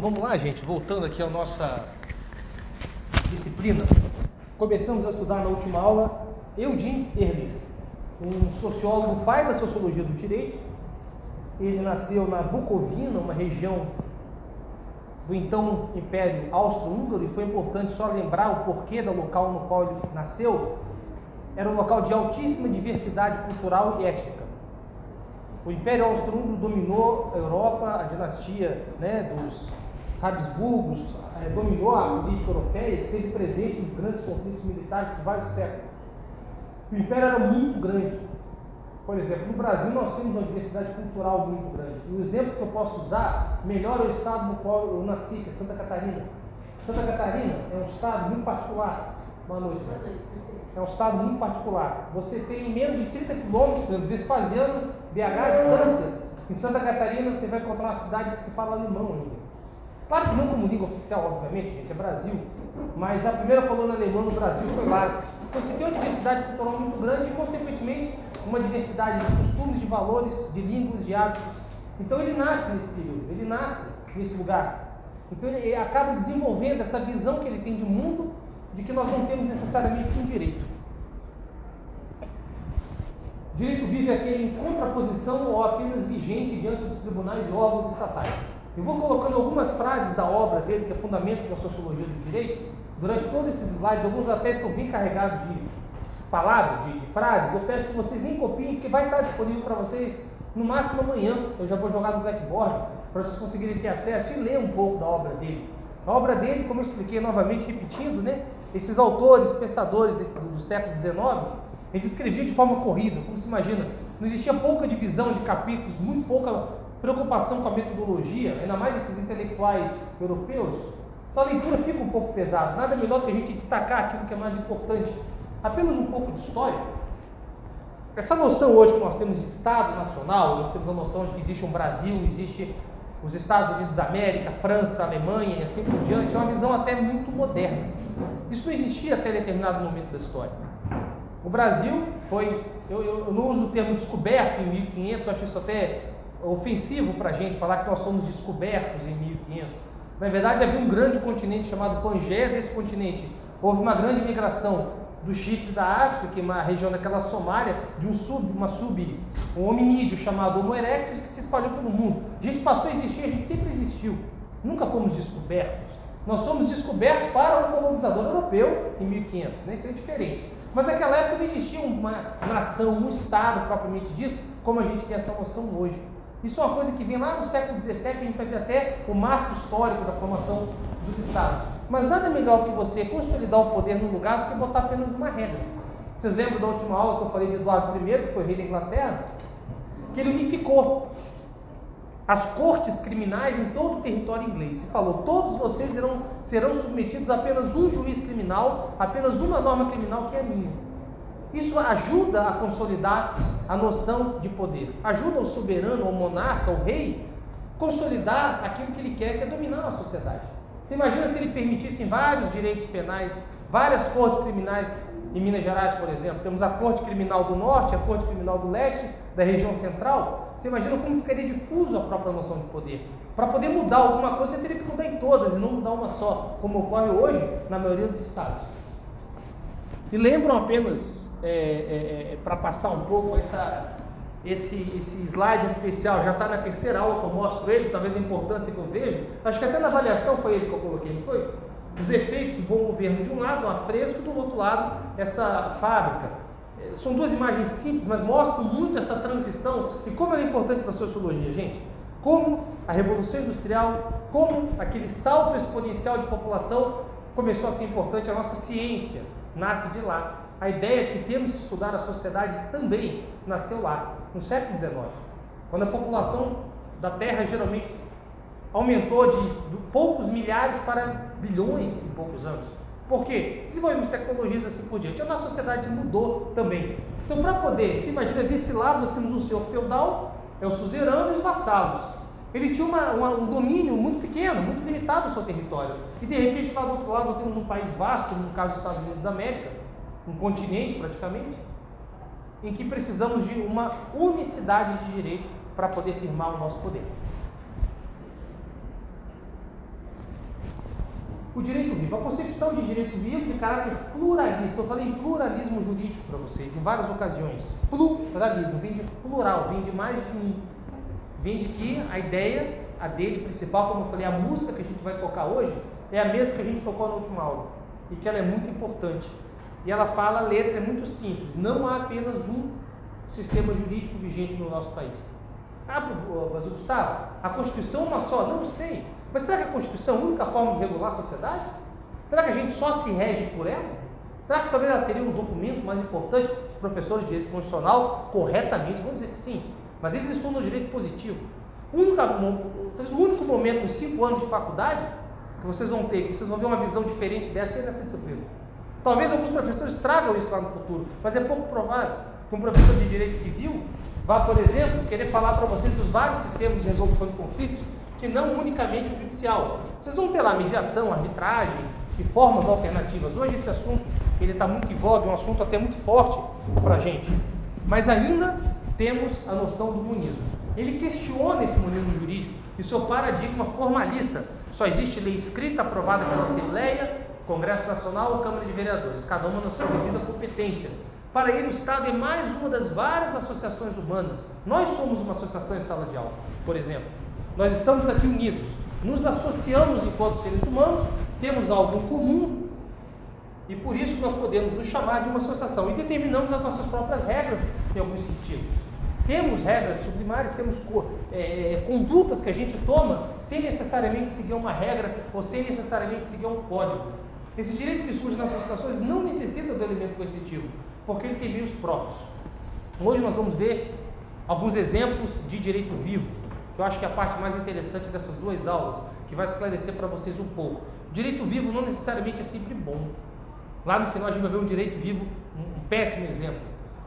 vamos lá, gente, voltando aqui à nossa disciplina. Começamos a estudar na última aula Eugene Ehrlich, um sociólogo, pai da sociologia do direito. Ele nasceu na Bucovina, uma região do então Império Austro-Húngaro, e foi importante só lembrar o porquê do local no qual ele nasceu. Era um local de altíssima diversidade cultural e étnica. O Império Austro-Húngaro dominou a Europa, a dinastia né, dos Habsburgos eh, dominou a política europeia e esteve presente nos grandes conflitos militares por vários séculos. O Império era muito grande. Por exemplo, no Brasil nós temos uma diversidade cultural muito grande. O exemplo que eu posso usar melhor é o estado no qual eu nasci, que é Santa Catarina. Santa Catarina é um estado muito particular. Boa noite. Né? É um estado muito particular. Você tem menos de 30 quilômetros, desfazendo BH a distância. Em Santa Catarina você vai encontrar uma cidade que se fala alemão ainda. Claro que não como língua oficial, obviamente, gente, é Brasil. Mas a primeira colônia alemã no Brasil foi lá. Então você tem uma diversidade cultural muito grande e, consequentemente, uma diversidade de costumes, de valores, de línguas, de hábitos. Então ele nasce nesse período, ele nasce nesse lugar. Então ele acaba desenvolvendo essa visão que ele tem de mundo, de que nós não temos necessariamente um direito. Direito vive aquele em contraposição ou apenas vigente diante dos tribunais e órgãos estatais. Eu vou colocando algumas frases da obra dele, que é fundamento da sociologia do direito, durante todos esses slides, alguns até estão bem carregados de palavras, de, de frases. Eu peço que vocês nem copiem, porque vai estar disponível para vocês no máximo amanhã. Eu já vou jogar no blackboard para vocês conseguirem ter acesso e ler um pouco da obra dele. A obra dele, como eu expliquei novamente, repetindo, né? Esses autores, pensadores desse, do, século XIX, eles escreviam de forma corrida, como se imagina. Não existia pouca divisão de capítulos, muito pouca preocupação com a metodologia, ainda mais esses intelectuais europeus, então a leitura fica um pouco pesada. Nada melhor que a gente destacar aquilo que é mais importante. Apenas um pouco de história. Essa noção hoje que nós temos de Estado nacional, nós temos a noção de que existe um Brasil, existe os Estados Unidos da América, França, Alemanha e assim por diante, é uma visão até muito moderna. Isso não existia até determinado momento da história. O Brasil foi, eu, eu não uso o termo descoberto em 1500, eu acho isso até ofensivo para a gente falar que nós somos descobertos em 1500. Na verdade, havia um grande continente chamado Pangeia. Desse continente houve uma grande migração do Chipre da África, que é uma região daquela Somália, de um sub, uma sub, um hominídeo chamado Homo erectus, que se espalhou pelo mundo. A gente passou a existir, a gente sempre existiu. Nunca fomos descobertos. Nós somos descobertos para o colonizador europeu em 1500, né? então é diferente. Mas naquela época não existia uma nação, um Estado propriamente dito, como a gente tem essa noção hoje. Isso é uma coisa que vem lá no século XVII, a gente vai ver até o marco histórico da formação dos estados. Mas nada melhor que você consolidar o poder no lugar do que botar apenas uma regra. Vocês lembram da última aula que eu falei de Eduardo I, que foi rei da Inglaterra? Que ele unificou as cortes criminais em todo o território inglês. E falou: todos vocês irão, serão submetidos a apenas um juiz criminal, apenas uma norma criminal que é a minha. Isso ajuda a consolidar a noção de poder, ajuda o soberano, o monarca, o rei, consolidar aquilo que ele quer, que é dominar a sociedade. Você imagina se ele permitisse vários direitos penais, várias cortes criminais em Minas Gerais, por exemplo. Temos a Corte Criminal do Norte, a Corte Criminal do Leste, da região central. Você imagina como ficaria difuso a própria noção de poder. Para poder mudar alguma coisa, você teria que mudar em todas e não mudar uma só, como ocorre hoje na maioria dos estados. E lembram apenas é, é, é para passar um pouco essa, esse, esse slide especial, já está na terceira aula que eu mostro ele, talvez a importância que eu vejo. Acho que até na avaliação foi ele que eu coloquei, não foi? Os efeitos do bom governo de um lado, um afresco, do outro lado, essa fábrica. É, são duas imagens simples, mas mostram muito essa transição e como ela é importante para a sociologia, gente. Como a Revolução Industrial, como aquele salto exponencial de população começou a ser importante, a nossa ciência nasce de lá a ideia de que temos que estudar a sociedade também nasceu lá, no século XIX, quando a população da Terra geralmente aumentou de, poucos milhares para bilhões em poucos anos. Por quê? Desenvolvemos tecnologias assim por diante. A nossa sociedade mudou também. Então, para poder, se imagina desse lado, nós temos um senhor feudal, é o suzerano e os vassalos. Ele tinha uma, uma, um domínio muito pequeno, muito limitado ao seu território. E de repente, lá do outro lado, temos um país vasto, no caso dos Estados Unidos da América, um continente praticamente. em que precisamos de uma unicidade de direito para poder firmar o nosso poder. O direito vivo, a concepção de direito vivo de caráter pluralista. Eu falei pluralismo jurídico para vocês em várias ocasiões. Pluralismo vem de plural, vem de mais de um. Vem de que a ideia, a dele principal, como eu falei, a música que a gente vai tocar hoje é a mesma que a gente tocou na última aula e que ela é muito importante. E ela fala, a letra é muito simples. Não há apenas um sistema jurídico vigente no nosso país. Ah, mas Gustavo, a Constituição é uma só? Não sei. Mas será que a Constituição é a única forma de regular a sociedade? Será que a gente só se rege por ela? Será que talvez ela seria o documento mais importante? Os professores de direito constitucional, corretamente, vão dizer que sim. Mas eles estudam direito positivo. O único, talvez o único momento nos cinco anos de faculdade que vocês vão ter, que vocês vão ver uma visão diferente dessa é nessa disciplina. Talvez alguns professores tragam isso lá no futuro, mas é pouco provável que um professor de direito civil vá, por exemplo, querer falar para vocês dos vários sistemas de resolução de conflitos, que não unicamente o judicial. Vocês vão ter lá mediação, arbitragem e formas alternativas. Hoje esse assunto ele está muito em voga, é um assunto até muito forte para a gente. Mas ainda temos a noção do monismo. Ele questiona esse monismo jurídico e seu paradigma formalista. Só existe lei escrita aprovada pela Assembleia, Congresso Nacional ou Câmara de Vereadores, cada uma na sua devida competência. Para ele, o Estado é mais uma das várias associações humanas. Nós somos uma associação em sala de aula, por exemplo. Nós estamos aqui unidos, nos associamos enquanto seres humanos, temos algo em comum e por isso nós podemos nos chamar de uma associação e determinamos as nossas próprias regras em alguns sentidos. Temos regras sublimares, temos é, é, condutas que a gente toma sem necessariamente seguir uma regra ou sem necessariamente seguir um código. Esse direito que surge nas associações não necessita do elemento coercitivo, porque ele tem meios próprios. Hoje nós vamos ver alguns exemplos de direito vivo, que eu acho que é a parte mais interessante dessas duas aulas, que vai esclarecer para vocês um pouco. Direito vivo não necessariamente é sempre bom. Lá no final a gente vai ver um direito vivo, um péssimo exemplo.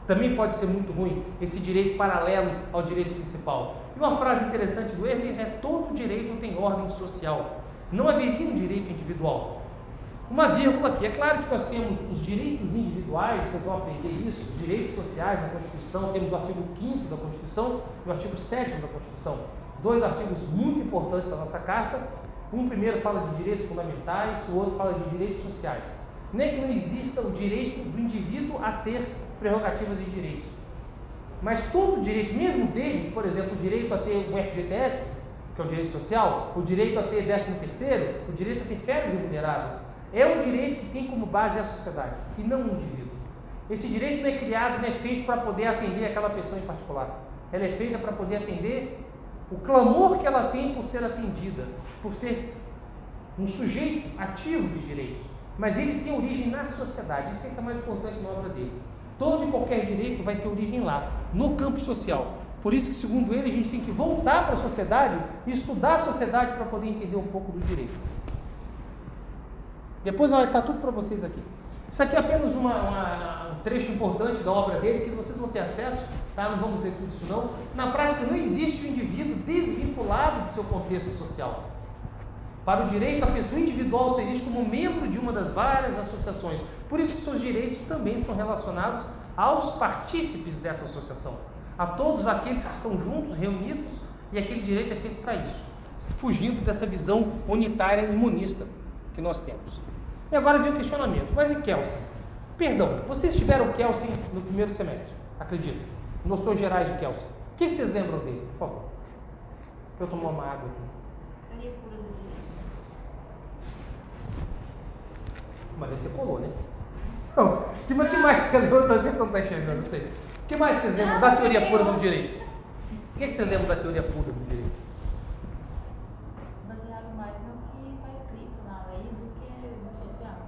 Também pode ser muito ruim esse direito paralelo ao direito principal. E uma frase interessante do Erler é: todo direito tem ordem social. Não haveria um direito individual. Uma vírgula aqui. É claro que nós temos os direitos individuais, vocês vão aprender isso, os direitos sociais na Constituição, temos o artigo 5 da Constituição e o artigo 7 da Constituição. Dois artigos muito importantes da nossa Carta. Um primeiro fala de direitos fundamentais, o outro fala de direitos sociais. Nem que não exista o direito do indivíduo a ter prerrogativas e direitos. Mas todo direito, mesmo dele, por exemplo, o direito a ter um FGTS, que é o direito social, o direito a ter 13 terceiro, o direito a ter férias remuneradas, é um direito que tem como base a sociedade e não o indivíduo. Esse direito não é criado, não é feito para poder atender aquela pessoa em particular. Ela é feita para poder atender o clamor que ela tem por ser atendida, por ser um sujeito ativo de direitos. Mas ele tem origem na sociedade, isso é que é mais importante na obra dele. Todo e qualquer direito vai ter origem lá, no campo social. Por isso que, segundo ele, a gente tem que voltar para a sociedade e estudar a sociedade para poder entender um pouco do direito. Depois vai estar tudo para vocês aqui. Isso aqui é apenas uma, uma, um trecho importante da obra dele que vocês vão ter acesso, tá? não vamos ver tudo isso não. Na prática, não existe um indivíduo desvinculado do seu contexto social. Para o direito, a pessoa individual só existe como membro de uma das várias associações. Por isso que seus direitos também são relacionados aos partícipes dessa associação, a todos aqueles que estão juntos, reunidos, e aquele direito é feito para isso, fugindo dessa visão unitária e monista que nós temos. E agora vem o questionamento. Mas e Kelsen? Perdão, vocês tiveram Kelsen no primeiro semestre, acredito. Noções gerais de Kelsen. O que, vocês lembram dele, por favor? Deixa eu tomar uma água aqui. Mas você colou, né? Não. O que, mais você lembra? Eu estou não está enxergando, não sei. O que mais vocês lembram da teoria pura do direito? O que, que vocês lembram da teoria pura do direito?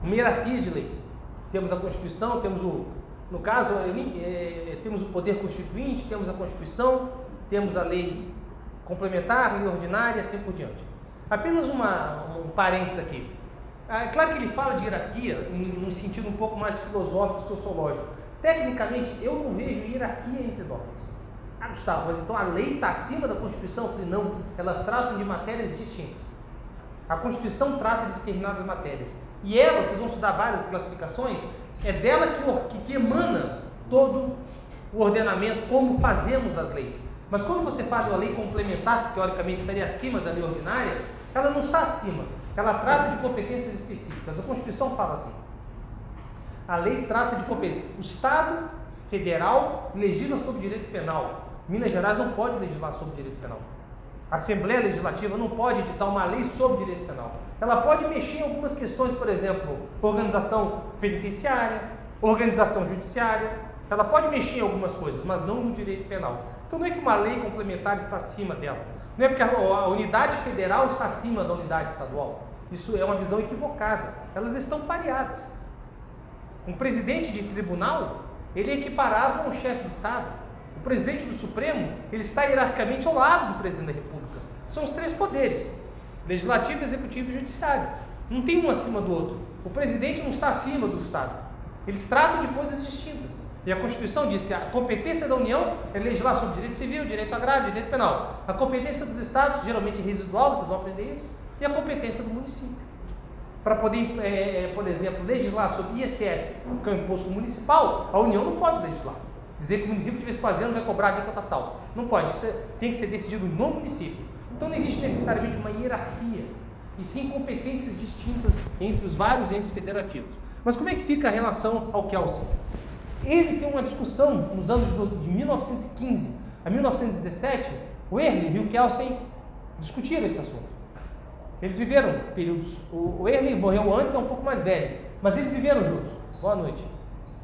Uma hierarquia de leis. Temos a Constituição, temos o, no caso, é, temos o poder constituinte, temos a Constituição, temos a lei complementar, lei ordinária assim por diante. Apenas uma, um parênteses aqui. É claro que ele fala de hierarquia em um sentido um pouco mais filosófico sociológico. Tecnicamente, eu não vejo hierarquia entre normas. Ah, Gustavo, mas então a lei está acima da Constituição? Eu falei, não, elas tratam de matérias distintas. A Constituição trata de determinadas matérias. E ela, vocês vão estudar várias classificações, é dela que, que, emana todo o ordenamento, como fazemos as leis. Mas quando você faz uma lei complementar, que teoricamente estaria acima da lei ordinária, ela não está acima. Ela trata de competências específicas. A Constituição fala assim. A lei trata de competências. O Estado federal legisla sobre direito penal. Minas Gerais não pode legislar sobre direito penal. A Assembleia Legislativa não pode editar uma lei sobre direito penal. Ela pode mexer em algumas questões, por exemplo, organização penitenciária, organização judiciária. Ela pode mexer em algumas coisas, mas não no direito penal. Então não é que uma lei complementar está acima dela. Não é porque a unidade federal está acima da unidade estadual. Isso é uma visão equivocada. Elas estão pareadas. Um presidente de tribunal, ele é equiparado a um chefe de Estado. O presidente do Supremo, ele está hierarquicamente ao lado do presidente da República. São os três poderes: legislativo, executivo e judiciário. Não tem um acima do outro. O presidente não está acima do Estado. Eles tratam de coisas distintas. E a Constituição diz que a competência da União é legislar sobre direito civil, direito agrário, direito penal. A competência dos estados, geralmente residual, vocês vão aprender isso, e a competência do município. Para poder, é, é por exemplo, legislar sobre ISS, que é o imposto municipal, a União não pode legislar. Dizer que o município estiver fazendo vai cobrar a alíquota tal. Não pode, isso é, tem que ser decidido no município. Então não existe necessariamente uma hierarquia, e sim competências distintas entre os vários entes federativos. Mas como é que fica a relação ao Kelsen? Ele tem uma discussão nos anos de 1915 a 1917, o Early e o Kelsen discutiram esse assunto. Eles viveram períodos. O Early morreu antes, é um pouco mais velho, mas eles viveram juntos. Boa noite.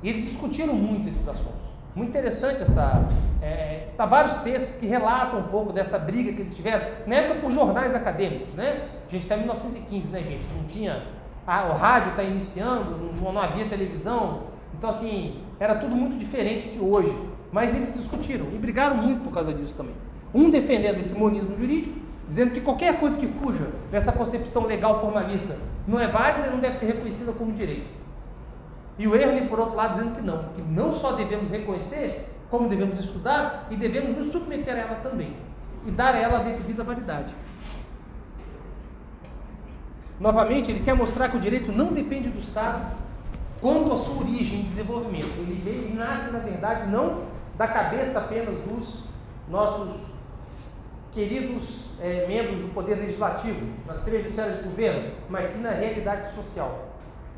E eles discutiram muito esses assuntos. Muito interessante essa. É, tá vários textos que relatam um pouco dessa briga que eles tiveram, na época por jornais acadêmicos, né? A gente está em 1915, né, gente? Não tinha. Ah, o rádio está iniciando, não, não havia televisão. Então, assim, era tudo muito diferente de hoje. Mas eles discutiram e brigaram muito por causa disso também. Um defendendo esse monismo jurídico, dizendo que qualquer coisa que fuja dessa concepção legal formalista não é válida e não deve ser reconhecida como direito. E o Erling, por outro lado, dizendo que não, que não só devemos reconhecer, como devemos estudar e devemos nos submeter a ela também e dar a ela a devida validade. Novamente, ele quer mostrar que o direito não depende do Estado, quanto à sua origem e desenvolvimento. Ele, ele nasce, na verdade, não da cabeça apenas dos nossos queridos é, membros do Poder Legislativo, nas três esferas de governo, mas sim na realidade social.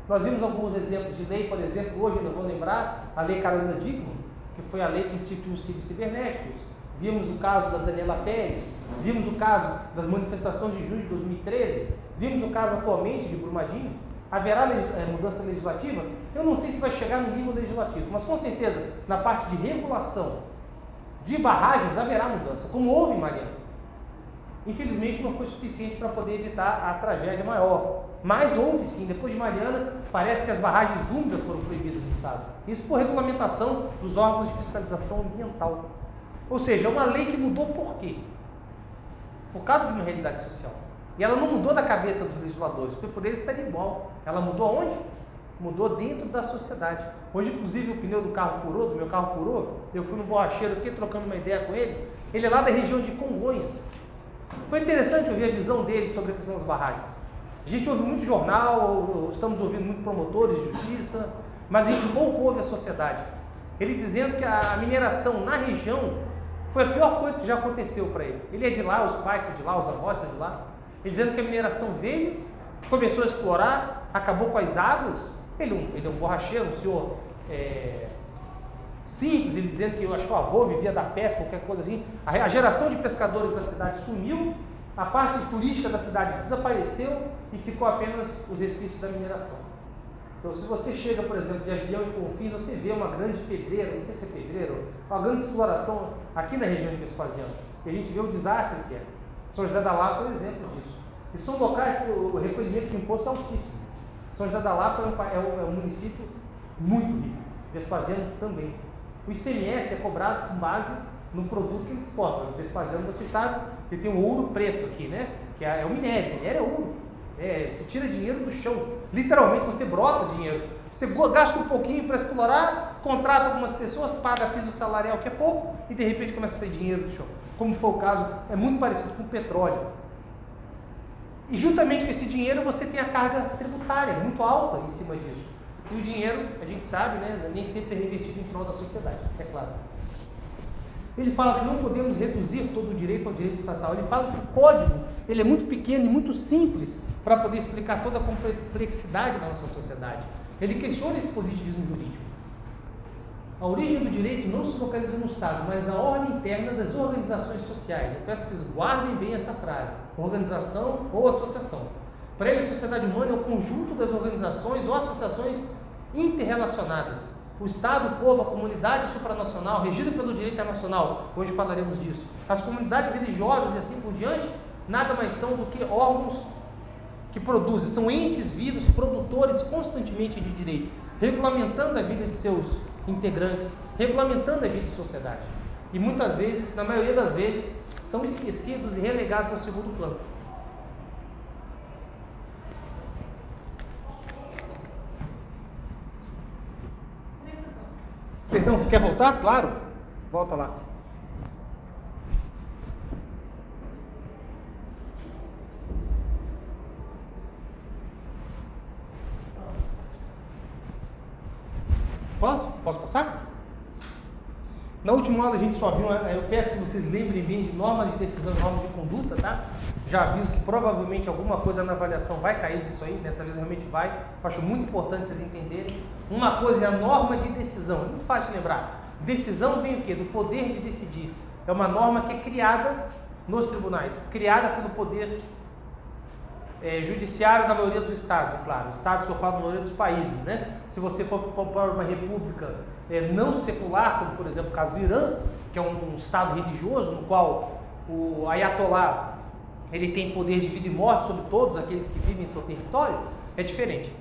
Nós vimos alguns exemplos de lei, por exemplo, hoje eu vou lembrar a Lei Carolina Dickmann, que foi a lei que instituiu os crimes cibernéticos. Vimos o caso da Daniela Pérez, vimos o caso das manifestações de junho de 2013, vimos o caso atualmente de Brumadinho, haverá é, mudança legislativa? Eu não sei se vai chegar no nível legislativo, mas com certeza na parte de regulação de barragens haverá mudança, como houve em Mariana. Infelizmente não foi suficiente para poder evitar a tragédia maior. Mas houve sim, depois de Mariana, parece que as barragens úmidas foram proibidas no Estado. Isso por regulamentação dos órgãos de fiscalização ambiental. Ou seja, é uma lei que mudou por quê? Por causa de uma realidade social. E ela não mudou da cabeça dos legisladores, porque por eles estaria igual. Ela mudou onde? Mudou dentro da sociedade. Hoje, inclusive, o pneu do carro furou, do meu carro furou. Eu fui no borracheiro, fiquei trocando uma ideia com ele. Ele é lá da região de Congonhas. Foi interessante ouvir a visão dele sobre a questão das barragens. A gente ouve muito jornal, estamos ouvindo muito promotores de justiça, mas a gente pouco ouve a sociedade. Ele dizendo que a mineração na região foi a pior coisa que já aconteceu para ele. Ele é de lá, os pais são de lá, os avós são de lá. Ele dizendo que a mineração veio, começou a explorar, acabou com as águas. Ele, ele é um borracheiro, um senhor é, simples, ele dizendo que eu acho que o avô vivia da pesca, qualquer coisa assim. A, a geração de pescadores da cidade sumiu, a parte turística da cidade desapareceu e ficou apenas os resquícios da mineração. Então, se você chega, por exemplo, de avião em Confins, você vê uma grande pedreira, não sei se é pedreira, uma grande exploração aqui na região de Vespasiano. E a gente vê o desastre que é. São José da Lapa é um exemplo disso. E são locais que o recolhimento de imposto é altíssimo. São José da Lapa é um, é um município muito rico. Vespasiano também. O ICMS é cobrado com base no produto que eles. O Vespasiano, você sabe, que tem um ouro preto aqui, né? Que é, é o minério. O minério é ouro. É, você tira dinheiro do chão. Literalmente você brota dinheiro. Você gasta um pouquinho para explorar, contrata algumas pessoas, paga piso salarial que é pouco e de repente começa a sair dinheiro do chão. Como foi o caso, é muito parecido com o petróleo. E juntamente com esse dinheiro você tem a carga tributária muito alta em cima disso. E o dinheiro, a gente sabe, né, nem sempre é revertido em prol da sociedade, é claro. Ele fala que não podemos reduzir todo o direito ao direito estatal. Ele fala que o código ele é muito pequeno e muito simples para poder explicar toda a complexidade da nossa sociedade. Ele questiona esse positivismo jurídico. A origem do direito não se localiza no Estado, mas a ordem interna das organizações sociais. Eu peço que vocês guardem bem essa frase: organização ou associação. Para ele, a sociedade humana é o conjunto das organizações ou associações interrelacionadas. O Estado, o povo, a comunidade supranacional, regida pelo direito internacional, hoje falaremos disso. As comunidades religiosas e assim por diante, nada mais são do que órgãos que produzem, são entes vivos, produtores constantemente de direito, regulamentando a vida de seus integrantes, regulamentando a vida de sociedade. E muitas vezes, na maioria das vezes, são esquecidos e relegados ao segundo plano. Perdão, quer voltar? Claro. Volta lá. Posso? Posso passar? Na última aula a gente só viu, eu peço que vocês lembrem bem de normas de decisão e normas de conduta, tá? Já aviso que provavelmente alguma coisa na avaliação vai cair disso aí, dessa vez realmente vai. Acho muito importante vocês entenderem. Uma coisa é a norma de decisão, é muito fácil de lembrar. Decisão vem o quê? Do poder de decidir. É uma norma que é criada nos tribunais, criada pelo poder é, judiciário da maioria dos estados, é claro. Estados que eu falo na maioria dos países, né? Se você for para uma república é, não secular, como por exemplo o caso do Irã, que é um, um estado religioso no qual o ayatollah ele tem poder de vida e morte sobre todos aqueles que vivem em seu território, é diferente.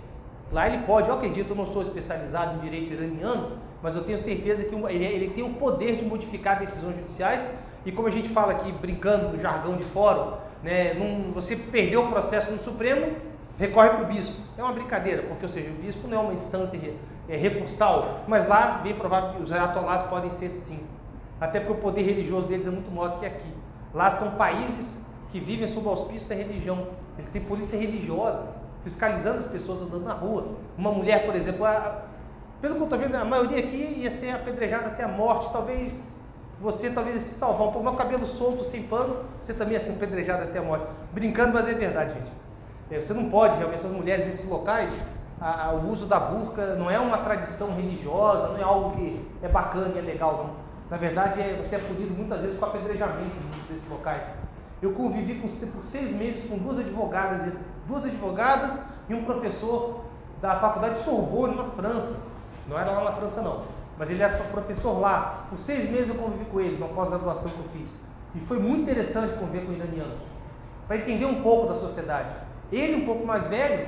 Lá ele pode, eu acredito, eu não sou especializado em direito iraniano, mas eu tenho certeza que ele, ele tem o poder de modificar decisões judiciais, e como a gente fala aqui, brincando no jargão de fórum, né, num, você perdeu o processo no Supremo, recorre para o bispo. É uma brincadeira, porque, ou seja, o bispo não é uma instância é, recursal, mas lá, bem provável que os ayatollahs podem ser sim. Até porque o poder religioso deles é muito maior que aqui. Lá são países que vivem sob o auspício da religião. Eles têm polícia religiosa, fiscalizando as pessoas andando na rua. Uma mulher, por exemplo, a, pelo que eu estou vendo, a maioria aqui ia ser apedrejada até a morte, talvez você talvez ia se salvar um pouco. Meu cabelo solto, sem pano, você também ia ser apedrejado até a morte. Brincando, mas é verdade, gente. É, você não pode, realmente, essas mulheres nesses locais, a, a, o uso da burca não é uma tradição religiosa, não é algo que é bacana e é legal, não. Na verdade, é, você é punido muitas vezes com apedrejamento nesses locais. Eu convivi com, por seis meses com duas advogadas, duas advogadas e um professor da faculdade de Sorbonne, na França. Não era lá na França, não. Mas ele era professor lá. Por seis meses eu convivi com ele, na pós-graduação que eu fiz. E foi muito interessante conviver com iranianos. Para entender um pouco da sociedade. Ele, um pouco mais velho,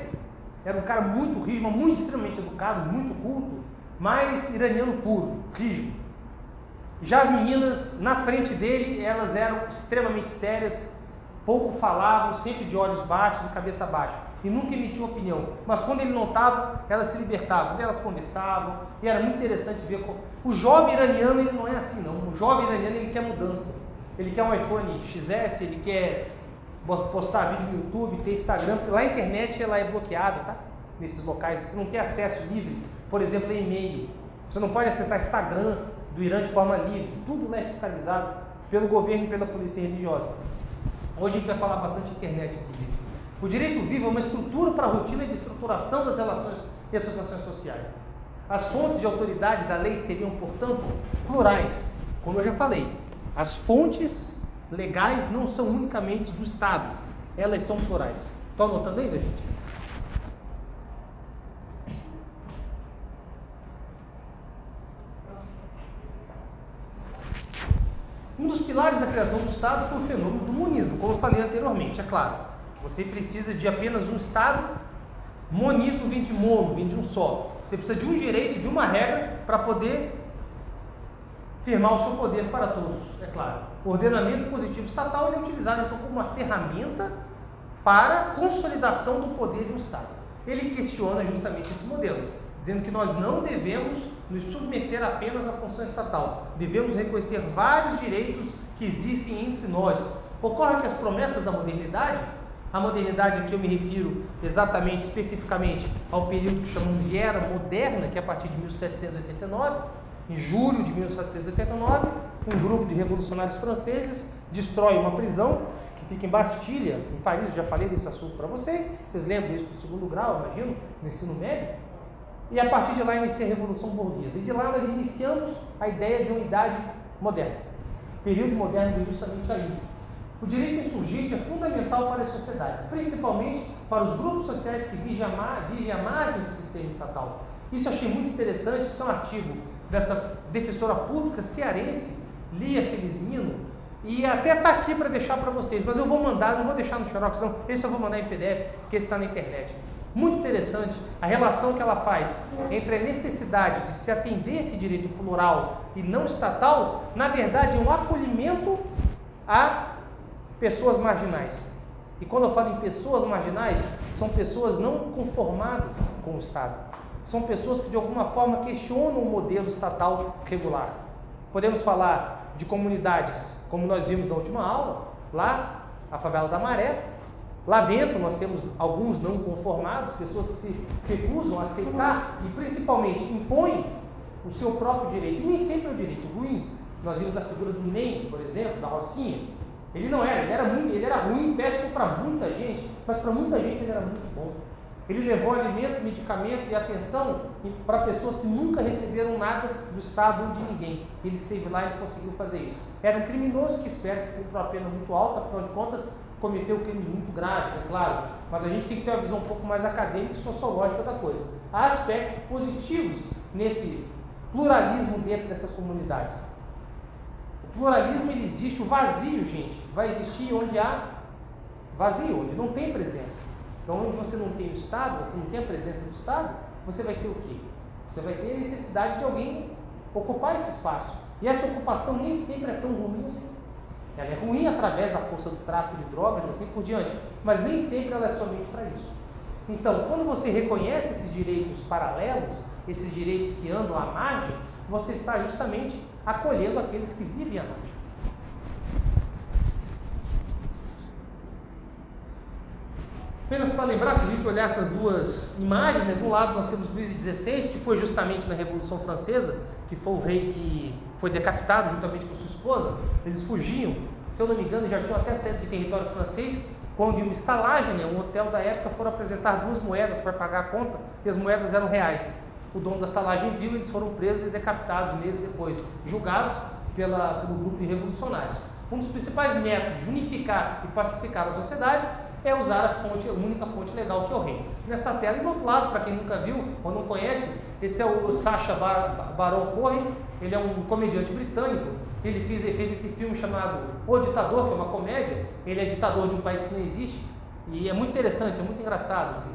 era um cara muito rígido, muito extremamente educado, muito culto, mas iraniano puro, rígido. Já as meninas, na frente dele, elas eram extremamente sérias, pouco falavam, sempre de olhos baixos e cabeça baixa e nunca emitiu opinião. Mas quando ele não estava, elas se libertavam, elas conversavam, e era muito interessante ver como... O jovem iraniano, ele não é assim não. O jovem iraniano, ele quer mudança. Ele quer um iPhone XS, ele quer postar vídeo no YouTube, ter Instagram, porque lá a internet ela é bloqueada, tá? Nesses locais, você não tem acesso livre, por exemplo, e-mail. Você não pode acessar Instagram do Irã de forma livre, tudo é fiscalizado pelo governo e pela polícia religiosa. Hoje a gente vai falar bastante de internet, inclusive. O direito vivo é uma estrutura para a rotina de estruturação das relações e associações sociais. As fontes de autoridade da lei seriam, portanto, plurais. Como eu já falei, as fontes legais não são unicamente do Estado, elas são plurais. Estão anotando ainda, gente? Um dos pilares da criação do Estado foi o fenômeno do monismo, como eu falei anteriormente, é claro. Você precisa de apenas um Estado. Monismo vem de mono, vem de um só. Você precisa de um direito, de uma regra para poder firmar o seu poder para todos, é claro. O ordenamento positivo estatal é utilizado então como uma ferramenta para consolidação do poder de um Estado. Ele questiona justamente esse modelo, dizendo que nós não devemos nos submeter apenas à função estatal, devemos reconhecer vários direitos que existem entre nós. Ocorre que as promessas da modernidade a modernidade aqui eu me refiro exatamente, especificamente, ao período que chamamos de Era Moderna, que é a partir de 1789, Em julho de 1789, um grupo de revolucionários franceses destrói uma prisão que fica em Bastilha, em Paris. Eu já falei desse assunto para vocês. Vocês lembram isso do segundo grau, imagino, no ensino médio? E a partir de lá inicia a Revolução Burguesa. E de lá nós iniciamos a ideia de unidade moderna. O período moderno vem justamente aí. O direito insurgente é fundamental para as sociedades, principalmente para os grupos sociais que vivem à margem do sistema estatal. Isso eu achei muito interessante, isso é um artigo dessa defensora pública cearense, Lia Felizmino, e até está aqui para deixar para vocês, mas eu vou mandar, não vou deixar no Xerox, não, esse eu vou mandar em PDF, que está na internet. Muito interessante a relação que ela faz entre a necessidade de se atender esse direito plural e não estatal, na verdade, é um acolhimento a pessoas marginais. E quando eu falo em pessoas marginais, são pessoas não conformadas com o Estado. São pessoas que de alguma forma questionam o modelo estatal regular. Podemos falar de comunidades, como nós vimos na última aula, lá, a favela da Maré. Lá dentro nós temos alguns não conformados, pessoas que se recusam a aceitar e principalmente impõem o seu próprio direito. E nem sempre é o direito ruim. Nós vimos a figura do NEM, por exemplo, da Rocinha. Ele não era, ele era, muito, ele era ruim, péssimo para muita gente, mas para muita gente ele era muito bom. Ele levou alimento, medicamento e atenção para pessoas que nunca receberam nada do Estado ou de ninguém. Ele esteve lá e conseguiu fazer isso. Era um criminoso que espera que cumpriu uma pena muito alta, afinal de contas, cometeu crimes muito graves, é claro. Mas a gente tem que ter uma visão um pouco mais acadêmica e sociológica da coisa. Há aspectos positivos nesse pluralismo dentro dessas comunidades. O pluralismo ele existe, o vazio, gente, vai existir onde há vazio, onde não tem presença. Então, onde você não tem o Estado, você não tem a presença do Estado, você vai ter o quê? Você vai ter a necessidade de alguém ocupar esse espaço. E essa ocupação nem sempre é tão ruim assim. Ela é ruim através da força do tráfico de drogas, assim por diante, mas nem sempre ela é somente para isso. Então, quando você reconhece esses direitos paralelos, esses direitos que andam à margem, você está justamente acolhendo aqueles que vivem à margem. Apenas para lembrar, se a gente olhar essas duas imagens, né, um lado nós temos Luís XVI, que foi justamente na Revolução Francesa, que foi o rei que foi decapitado juntamente com sua esposa. Eles fugiam, se eu não me engano, já tinham até saído de território francês, quando em uma estalagem, né, um hotel da época, foram apresentar duas moedas para pagar a conta, e as moedas eram reais. O dono da estalagem viu, eles foram presos e decapitados meses depois, julgados pela, pelo grupo de revolucionários. Um dos principais métodos de unificar e pacificar a sociedade é usar a fonte, a única fonte legal que o rei. Nessa tela, e do outro lado, para quem nunca viu ou não conhece, esse é o Sacha Baron Cohen, ele é um comediante britânico, ele fez, fez esse filme chamado O Ditador, que é uma comédia, ele é ditador de um país que não existe, e é muito interessante, é muito engraçado. Assim.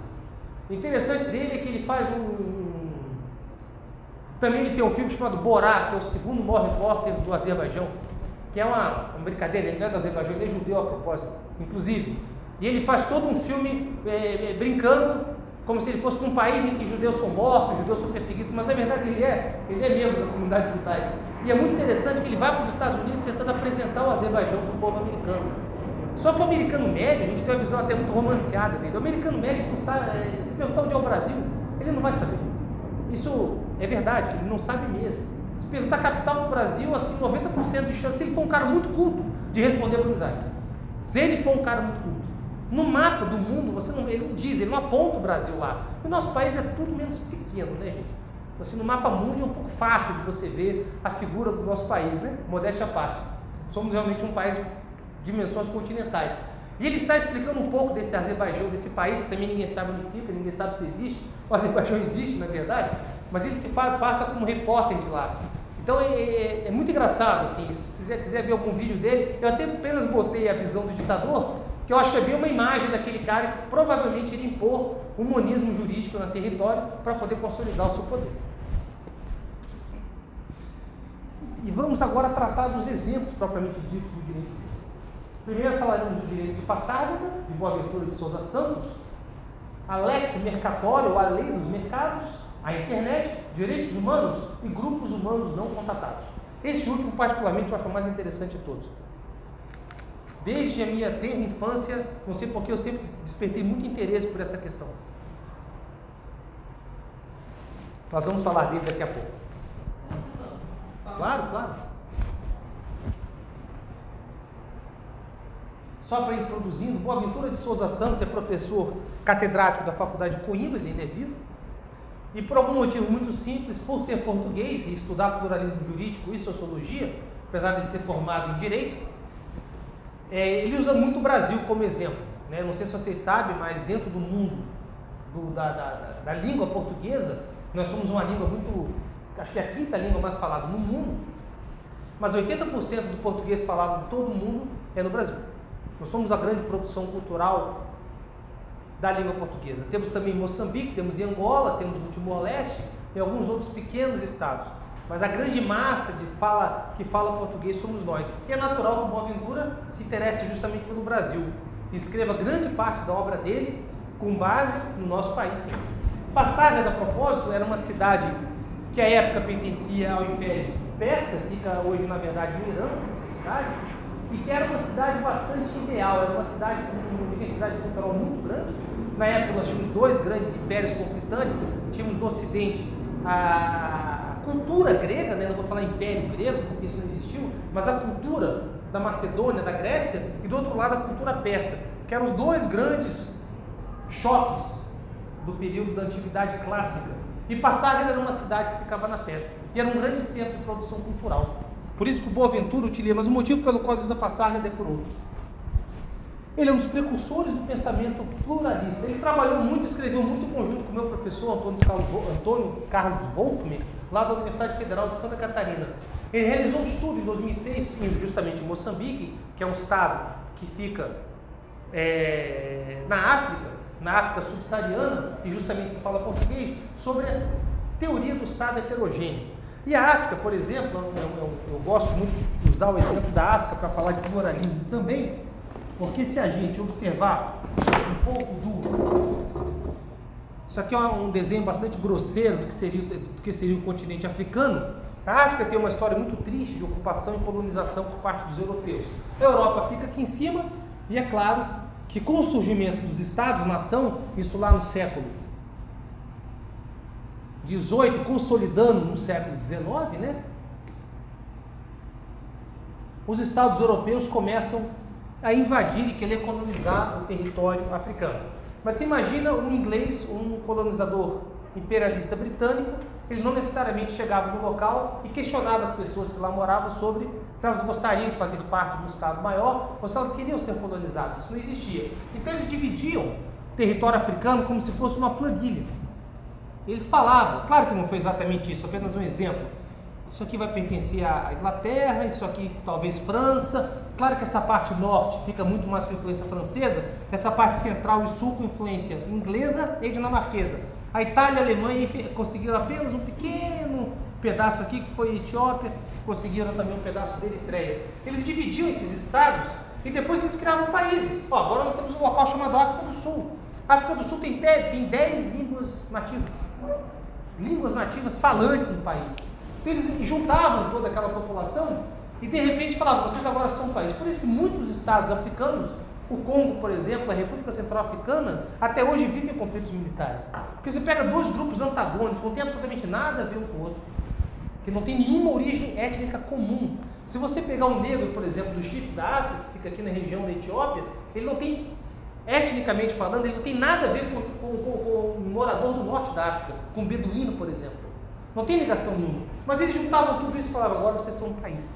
O interessante dele é que ele faz um. Também ele tem um filme chamado Borá, que é o segundo maior repórter do Azerbaijão, que é uma, uma brincadeira, ele não é do Azerbaijão, ele é judeu a propósito, inclusive. E ele faz todo um filme é, é, brincando, como se ele fosse num país em que judeus são mortos, judeus são perseguidos, mas na verdade ele é, ele é membro da comunidade judaica. E é muito interessante que ele vai para os Estados Unidos tentando apresentar o Azerbaijão para o povo americano. Só que o americano médio, a gente tem uma visão até muito romanceada dele. O americano médio, sabe, é, se perguntar onde é o Brasil, ele não vai saber. Isso é verdade, ele não sabe mesmo. Se perguntar capital do Brasil, assim, 90% de chance, se ele for um cara muito culto, de responder Buenos Aires. Se ele for um cara muito culto. No mapa do mundo, você não, ele não diz, ele não aponta o Brasil lá. O nosso país é tudo menos pequeno, né, gente? Então, assim, no mapa mundo é um pouco fácil de você ver a figura do nosso país, né? Modéstia à parte. Somos realmente um país de dimensões continentais. E ele sai explicando um pouco desse Azerbaijão, desse país que também ninguém sabe onde fica, ninguém sabe se existe. O Azerbaijão existe, na verdade, mas ele se passa como repórter de lá. Então é, é, é muito engraçado, assim, se quiser, quiser ver algum vídeo dele, eu até apenas botei a visão do ditador, que eu acho que é bem uma imagem daquele cara que provavelmente iria impor um monismo jurídico no território para poder consolidar o seu poder. E vamos agora tratar dos exemplos propriamente ditos do direito. Primeiro falaremos do direito de passagem, de Boaventura de Souza Santos, a Lex Mercatório, a lei dos mercados, a internet, direitos humanos e grupos humanos não contatados. Esse último, particularmente, eu acho o mais interessante de todos. Desde a minha terra infância, não sei porque eu sempre despertei muito interesse por essa questão. Nós vamos falar dele daqui a pouco. claro, claro. Só para introduzindo, Boaventura de Souza Santos é professor catedrático da Faculdade de Coimbra, ele ainda é vivo. E por algum motivo muito simples, por ser português e estudar pluralismo jurídico e sociologia, apesar de ele ser formado em direito, é, ele usa muito o Brasil como exemplo. Né? Não sei se vocês sabem, mas dentro do mundo do, da, da, da, língua portuguesa, nós somos uma língua muito, acho que é a quinta língua mais falada no mundo, mas 80% do português falado em todo o mundo é no Brasil. Nós somos a grande produção cultural da língua portuguesa. Temos também Moçambique, temos em Angola, temos no Timor-Leste e alguns outros pequenos estados. Mas a grande massa de fala, que fala português somos nós. E é natural que o Boaventura se interesse justamente pelo Brasil. Escreva grande parte da obra dele com base no nosso país, sim. Passargas, a propósito, era uma cidade que à época pertencia ao Império Persa, fica hoje, na verdade, no Irã, essa cidade, e que era uma cidade bastante ideal, era uma cidade com uma diversidade cultural muito grande. Na época, nós tínhamos dois grandes impérios conflitantes, tínhamos no Ocidente a cultura grega, né? não vou falar império grego, porque isso não existiu, mas a cultura da Macedônia, da Grécia, e do outro lado a cultura persa, que eram os dois grandes choques do período da Antiguidade Clássica. E Passárgada era uma cidade que ficava na Pérsia, e era um grande centro de produção cultural. Por isso que o Boaventura utiliza, mas o motivo pelo qual ele usa Passárgada é por outro. Ele é um dos precursores do pensamento pluralista. Ele trabalhou muito, escreveu muito conjunto com o meu professor Antônio Carlos, Antônio Carlos Volkmer, lá da Universidade Federal de Santa Catarina. Ele realizou um estudo em 2006, justamente em Moçambique, que é um estado que fica é, na África, na África subsaariana, e justamente se fala português, sobre a teoria do Estado heterogêneo. E a África, por exemplo, eu, eu, eu gosto muito de usar o exemplo da África para falar de pluralismo também, porque se a gente observar um pouco do. Isso aqui é um desenho bastante grosseiro do que seria, do que seria o continente africano. A África tem uma história muito triste de ocupação e colonização por parte dos europeus. A Europa fica aqui em cima, e é claro que com o surgimento dos Estados-nação, isso lá no século XVIII, consolidando no século XIX, né? Os Estados europeus começam a invadir e querer colonizar o território africano. Mas se imagina um inglês, um colonizador imperialista britânico, ele não necessariamente chegava no local e questionava as pessoas que lá moravam sobre se elas gostariam de fazer parte do Estado maior ou se elas queriam ser colonizadas. Isso não existia. Então eles dividiam território africano como se fosse uma planilha. Eles falavam, claro que não foi exatamente isso, apenas um exemplo. Isso aqui vai pertencer à Inglaterra, isso aqui talvez França. Claro que essa parte norte fica muito mais com influência francesa, essa parte central e sul com influência inglesa e dinamarquesa. A Itália e a Alemanha conseguiram apenas um pequeno pedaço aqui, que foi a Etiópia, conseguiram também um pedaço da Eritreia. Eles dividiam esses estados e depois eles criaram países. Ó, agora nós temos um local chamado África do Sul. A África do Sul tem 10, tem 10 línguas nativas. Línguas nativas falantes no país. Então eles juntavam toda aquela população e de repente falavam, vocês agora são um país. Por isso que muitos estados africanos o Congo, por exemplo, a República Central Africana, até hoje vive em conflitos militares. Porque você pega dois grupos antagônicos, não tem absolutamente nada a ver um com o outro, que não tem nenhuma origem étnica comum. Se você pegar um negro, por exemplo, do chifre da África, que fica aqui na região da Etiópia, ele não tem, etnicamente falando, ele não tem nada a ver com, com, com, com um morador do norte da África, com um beduíno, por exemplo. Não tem ligação nenhuma. Mas eles juntavam tudo isso e falavam, agora vocês são um país.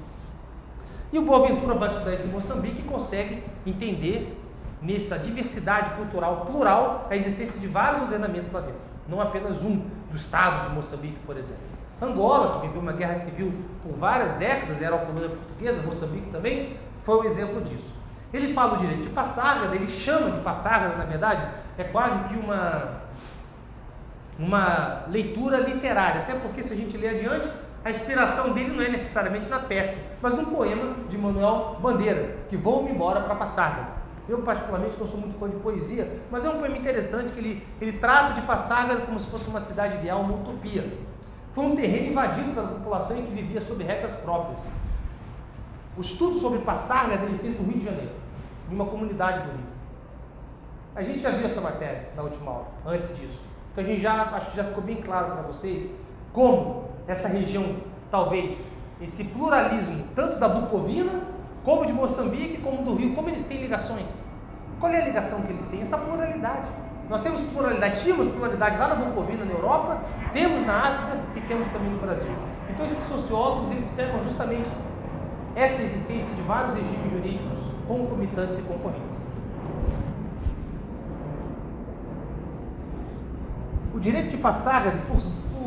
E o Boaventura vai estudar esse Moçambique e consegue entender nessa diversidade cultural plural a existência de vários ordenamentos lá dentro, não apenas um do estado de Moçambique, por exemplo. Angola, que viveu uma guerra civil por várias décadas, era uma colônia portuguesa, Moçambique também, foi um exemplo disso. Ele fala o direito de passárgada, ele chama de passárgada, na verdade, é quase que uma, uma leitura literária, até porque se a gente ler adiante, a inspiração dele não é necessariamente na Pérsia, mas no poema de Manuel Bandeira, que Vou-me embora para Passarga. Eu, particularmente, não sou muito fã de poesia, mas é um poema interessante que ele, ele trata de Passarga como se fosse uma cidade ideal, uma utopia. Foi um terreno invadido pela população e que vivia sob regras próprias. O estudo sobre Passarga ele fez no Rio de Janeiro, em uma comunidade do Rio. A gente já viu essa matéria na última aula, antes disso. Então a gente já acho que já ficou bem claro para vocês como essa região talvez esse pluralismo, tanto da Bucovina, como de Moçambique, como do Rio, como eles têm ligações? Qual é a ligação que eles têm? Essa pluralidade. Nós temos pluralidade, tínhamos pluralidade lá na Bucovina, na Europa, temos na África e temos também no Brasil. Então esses sociólogos, eles pegam justamente essa existência de vários regimes jurídicos concomitantes e concorrentes. O direito de passagem,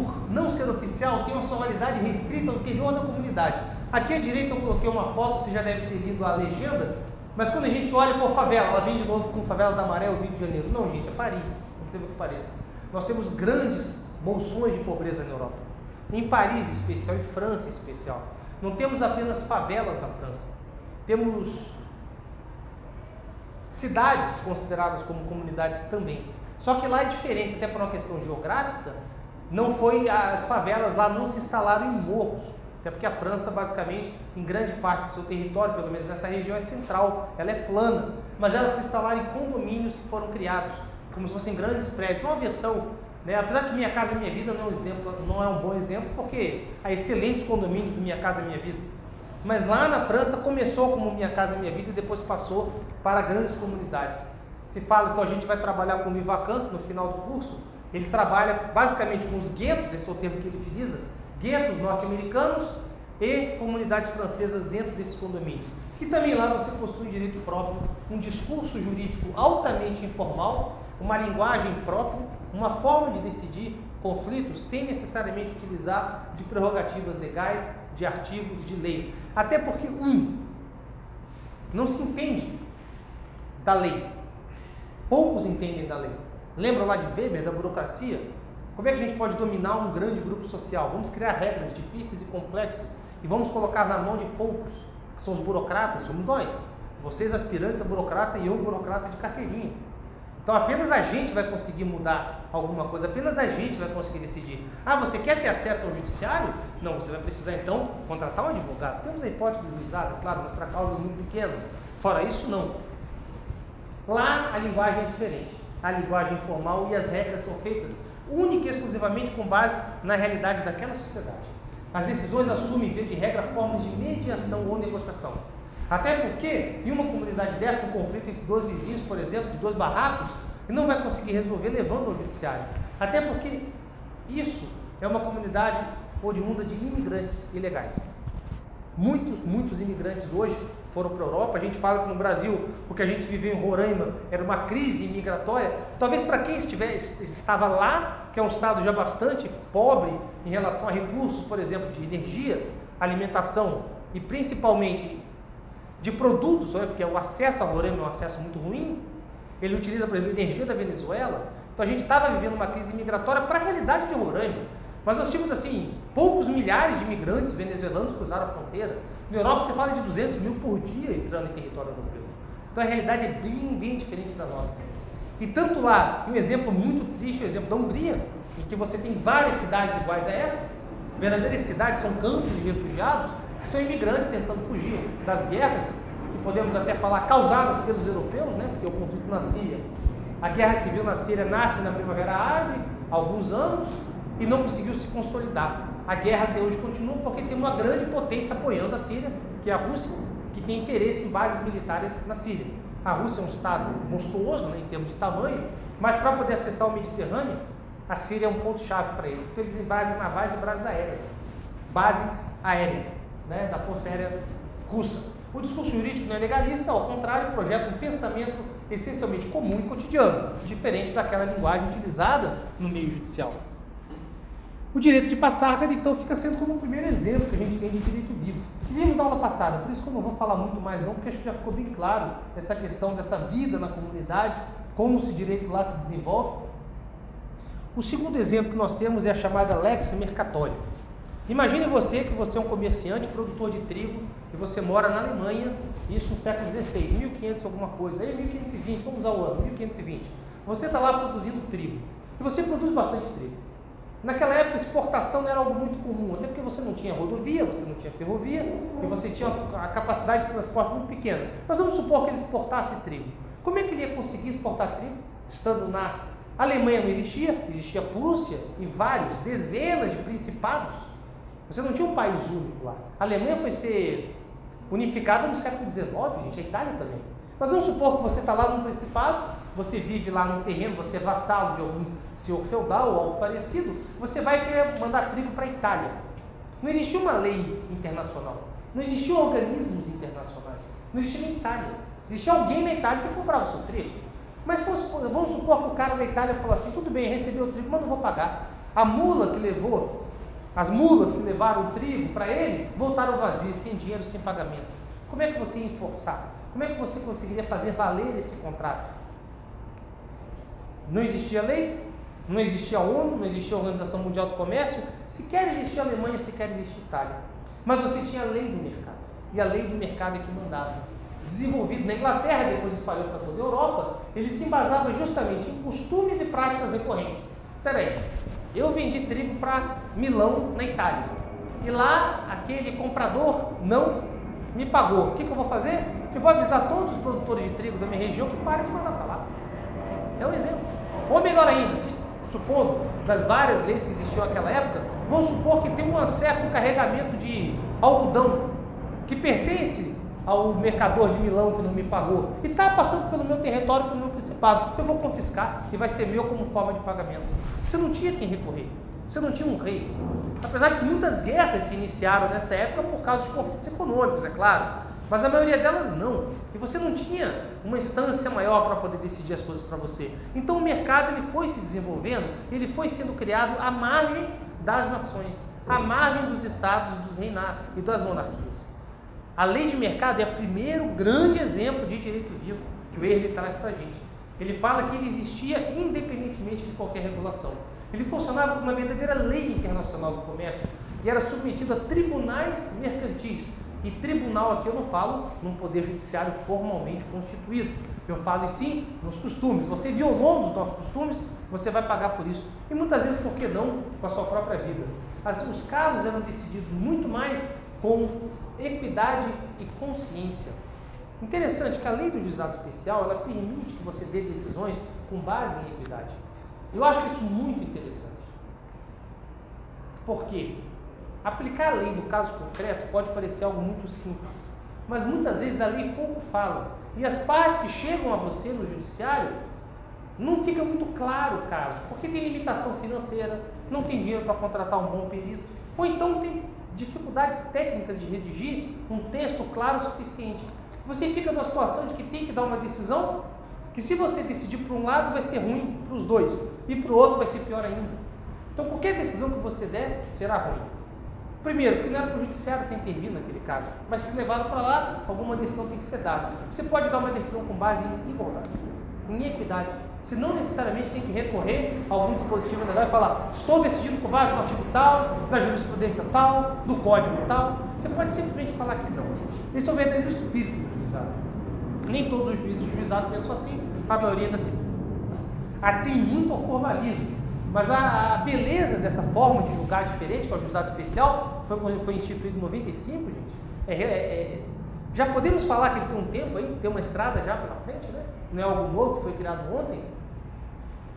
por, por não ser oficial, tem uma sua restrita ao interior da comunidade. Aqui à direita eu coloquei uma foto, você já deve ter lido a legenda, mas quando a gente olha a favela, ela vem de novo com favela da Maré, o Rio de Janeiro. Não, gente, é Paris, o que pareça. Nós temos grandes bolsões de pobreza na Europa. Em Paris, especial, em França, especial. Não temos apenas favelas na França. Temos cidades consideradas como comunidades também. Só que lá é diferente, até por uma questão geográfica, não foi as favelas lá não se instalaram em morros, até porque a França basicamente, em grande parte do seu território, pelo menos nessa região é central, ela é plana, mas elas se instalaram em condomínios que foram criados como se fossem grandes prédios, uma versão, né, apesar de Minha Casa Minha Vida não é um exemplo, não é um bom exemplo, porque há excelentes condomínios do Minha Casa Minha Vida. Mas lá na França começou como Minha Casa Minha Vida e depois passou para grandes comunidades. Se fala, então a gente vai trabalhar com o Ivacan no final do curso. Ele trabalha basicamente com os guetos, esse é o termo que ele utiliza, guetos norte-americanos e comunidades francesas dentro desses condomínios. Que também lá você possui direito próprio, um discurso jurídico altamente informal, uma linguagem própria, uma forma de decidir conflitos sem necessariamente utilizar de prerrogativas legais, de artigos de lei. Até porque, um, não se entende da lei. Poucos entendem da lei. Lembra lá de Weber, da burocracia? Como é que a gente pode dominar um grande grupo social? Vamos criar regras difíceis e complexas e vamos colocar na mão de poucos, que são os burocratas, somos nós. Vocês aspirantes a burocrata e eu burocrata de carteirinha. Então apenas a gente vai conseguir mudar alguma coisa, apenas a gente vai conseguir decidir. Ah, você quer ter acesso ao judiciário? Não, você vai precisar então contratar um advogado. Temos a hipótese do juizado, claro, mas para causas muito pequenas. Fora isso, não. Lá a linguagem é diferente, a linguagem informal e as regras são feitas única e exclusivamente com base na realidade daquela sociedade. As decisões assumem, via de regra, formas de mediação ou negociação. Até porque, em uma comunidade dessa, um conflito entre dois vizinhos, por exemplo, de dois barracos, não vai conseguir resolver levando ao judiciário. Até porque isso é uma comunidade oriunda de imigrantes ilegais. Muitos, muitos imigrantes hoje foram para a Europa. A gente fala que no Brasil, o que a gente viveu em Roraima era uma crise migratória. Talvez para quem estivesse, estava lá, que é um estado já bastante pobre em relação a recursos, por exemplo, de energia, alimentação e principalmente de produtos, porque o acesso a Roraima é um acesso muito ruim. Ele utiliza, por exemplo, energia da Venezuela. Então a gente estava vivendo uma crise migratória para a realidade de Roraima. Mas nós tínhamos assim, poucos milhares de imigrantes venezuelanos cruzaram a fronteira. Na Europa você fala de 200 mil por dia entrando em território europeu. Então a realidade é bem, bem diferente da nossa. E tanto lá, um exemplo muito triste, o exemplo da Hungria, em que você tem várias cidades iguais a essa, verdadeiras cidades, são campos de refugiados, que são imigrantes tentando fugir das guerras, que podemos até falar causadas pelos europeus, né? porque o conflito na Síria, a guerra civil na Síria nasce na Primavera Árabe, há alguns anos, e não conseguiu se consolidar. A guerra até hoje continua porque tem uma grande potência apoiando a Síria, que é a Rússia, que tem interesse em bases militares na Síria. A Rússia é um estado monstruoso né, em termos de tamanho, mas para poder acessar o Mediterrâneo, a Síria é um ponto-chave para eles. Então eles têm bases navais e bases aéreas. Bases aéreas, né, da Força Aérea Russa. O discurso jurídico não é legalista, ao contrário, projeta um pensamento essencialmente comum e cotidiano, diferente daquela linguagem utilizada no meio judicial. O direito de passar, então, fica sendo como o primeiro exemplo que a gente tem de direito vivo. Vimos na aula passada, por isso que eu não vou falar muito mais não, porque acho que já ficou bem claro essa questão dessa vida na comunidade, como esse direito lá se desenvolve. O segundo exemplo que nós temos é a chamada lex mercatória. Imagine você que você é um comerciante, produtor de trigo, e você mora na Alemanha, isso no século XVI, 1500 alguma coisa, aí 1520, vamos usar o ano, 1520. Você está lá produzindo trigo, e você produz bastante trigo. Naquela época, exportação não era algo muito comum, até porque você não tinha rodovia, você não tinha ferrovia, e você tinha a capacidade de transporte muito pequena. Mas vamos supor que ele exportasse trigo. Como é que ele ia conseguir exportar trigo? Estando na Alemanha não existia, existia Prússia e vários, dezenas de principados. Você não tinha um país único lá. A Alemanha foi ser unificada no século XIX, gente, a Itália também. Mas vamos supor que você está lá no Principado, você vive lá no terreno, você é vassalo de algum senhor feudal ou algo parecido, você vai querer mandar trigo para a Itália. Não existia uma lei internacional, não existiam organismos internacionais, não existia na Itália. Existia alguém na Itália que comprava o seu trigo. Mas vamos supor que o cara da Itália falou assim: tudo bem, recebeu o trigo, mas não vou pagar. A mula que levou, as mulas que levaram o trigo para ele, voltaram vazias, sem dinheiro, sem pagamento. Como é que você ia enforçar? Como é que você conseguiria fazer valer esse contrato? Não existia lei, não existia a ONU, não existia a Organização Mundial do Comércio, sequer existia a Alemanha, sequer existia a Itália. Mas você tinha a lei do mercado. E a lei do mercado é que mandava. Desenvolvido na Inglaterra, depois espalhou para toda a Europa, ele se embasava justamente em costumes e práticas recorrentes. Espera aí, eu vendi trigo para Milão, na Itália. E lá, aquele comprador não me pagou. O que, que eu vou fazer? Eu vou avisar todos os produtores de trigo da minha região que parem de mandar para lá. É um exemplo. Ou melhor ainda, se, supondo das várias leis que existiam naquela época, vamos supor que tem um certo carregamento de algodão que pertence ao mercador de Milão que não me pagou e está passando pelo meu território, pelo meu principado, eu vou confiscar e vai ser meu como forma de pagamento. Você não tinha quem recorrer, você não tinha um rei. Apesar de que muitas guerras se iniciaram nessa época por causa de conflitos econômicos, é claro, mas a maioria delas não. E você não tinha uma instância maior para poder decidir as coisas para você. Então o mercado ele foi se desenvolvendo, ele foi sendo criado à margem das nações, à margem dos estados, dos reinados e das monarquias. A lei de mercado é o primeiro grande exemplo de direito vivo que o Ehrlich traz para a gente. Ele fala que ele existia independentemente de qualquer regulação. Ele funcionava como uma verdadeira lei internacional do comércio e era submetido a tribunais mercantis. E tribunal aqui eu não falo num poder judiciário formalmente constituído. Eu falo sim nos costumes. Você violou os nossos costumes, você vai pagar por isso. E muitas vezes, por que não, com a sua própria vida? As, os casos eram decididos muito mais com equidade e consciência. Interessante que a lei do juizado especial ela permite que você dê decisões com base em equidade. Eu acho isso muito interessante. Por quê? Aplicar a lei no caso concreto pode parecer algo muito simples, mas muitas vezes a lei pouco fala. E as partes que chegam a você no judiciário não fica muito claro o caso, porque tem limitação financeira, não tem dinheiro para contratar um bom perito, ou então tem dificuldades técnicas de redigir um texto claro o suficiente. Você fica numa situação de que tem que dar uma decisão que se você decidir para um lado vai ser ruim para os dois e para o outro vai ser pior ainda. Então qualquer decisão que você der será ruim. Primeiro, porque não era para o judiciário ter intervido naquele caso, mas se levado para lá, alguma decisão tem que ser dada. Você pode dar uma decisão com base em igualdade, em equidade. Você não necessariamente tem que recorrer a algum dispositivo legal e falar, estou decidindo com base no artigo tal, na jurisprudência tal, no código tal. Você pode simplesmente falar que não. Esse é o verdadeiro espírito do juizado. Nem todos os juízes do juizado pensam assim, a maioria ainda se atém muito ao formalismo. Mas a, a, beleza dessa forma de julgar diferente, é o juizado especial, foi, foi instituído em 95, gente. É, é, é, já podemos falar que ele tem um tempo aí, tem uma estrada já pela frente, né? Não é algo novo que foi criado ontem.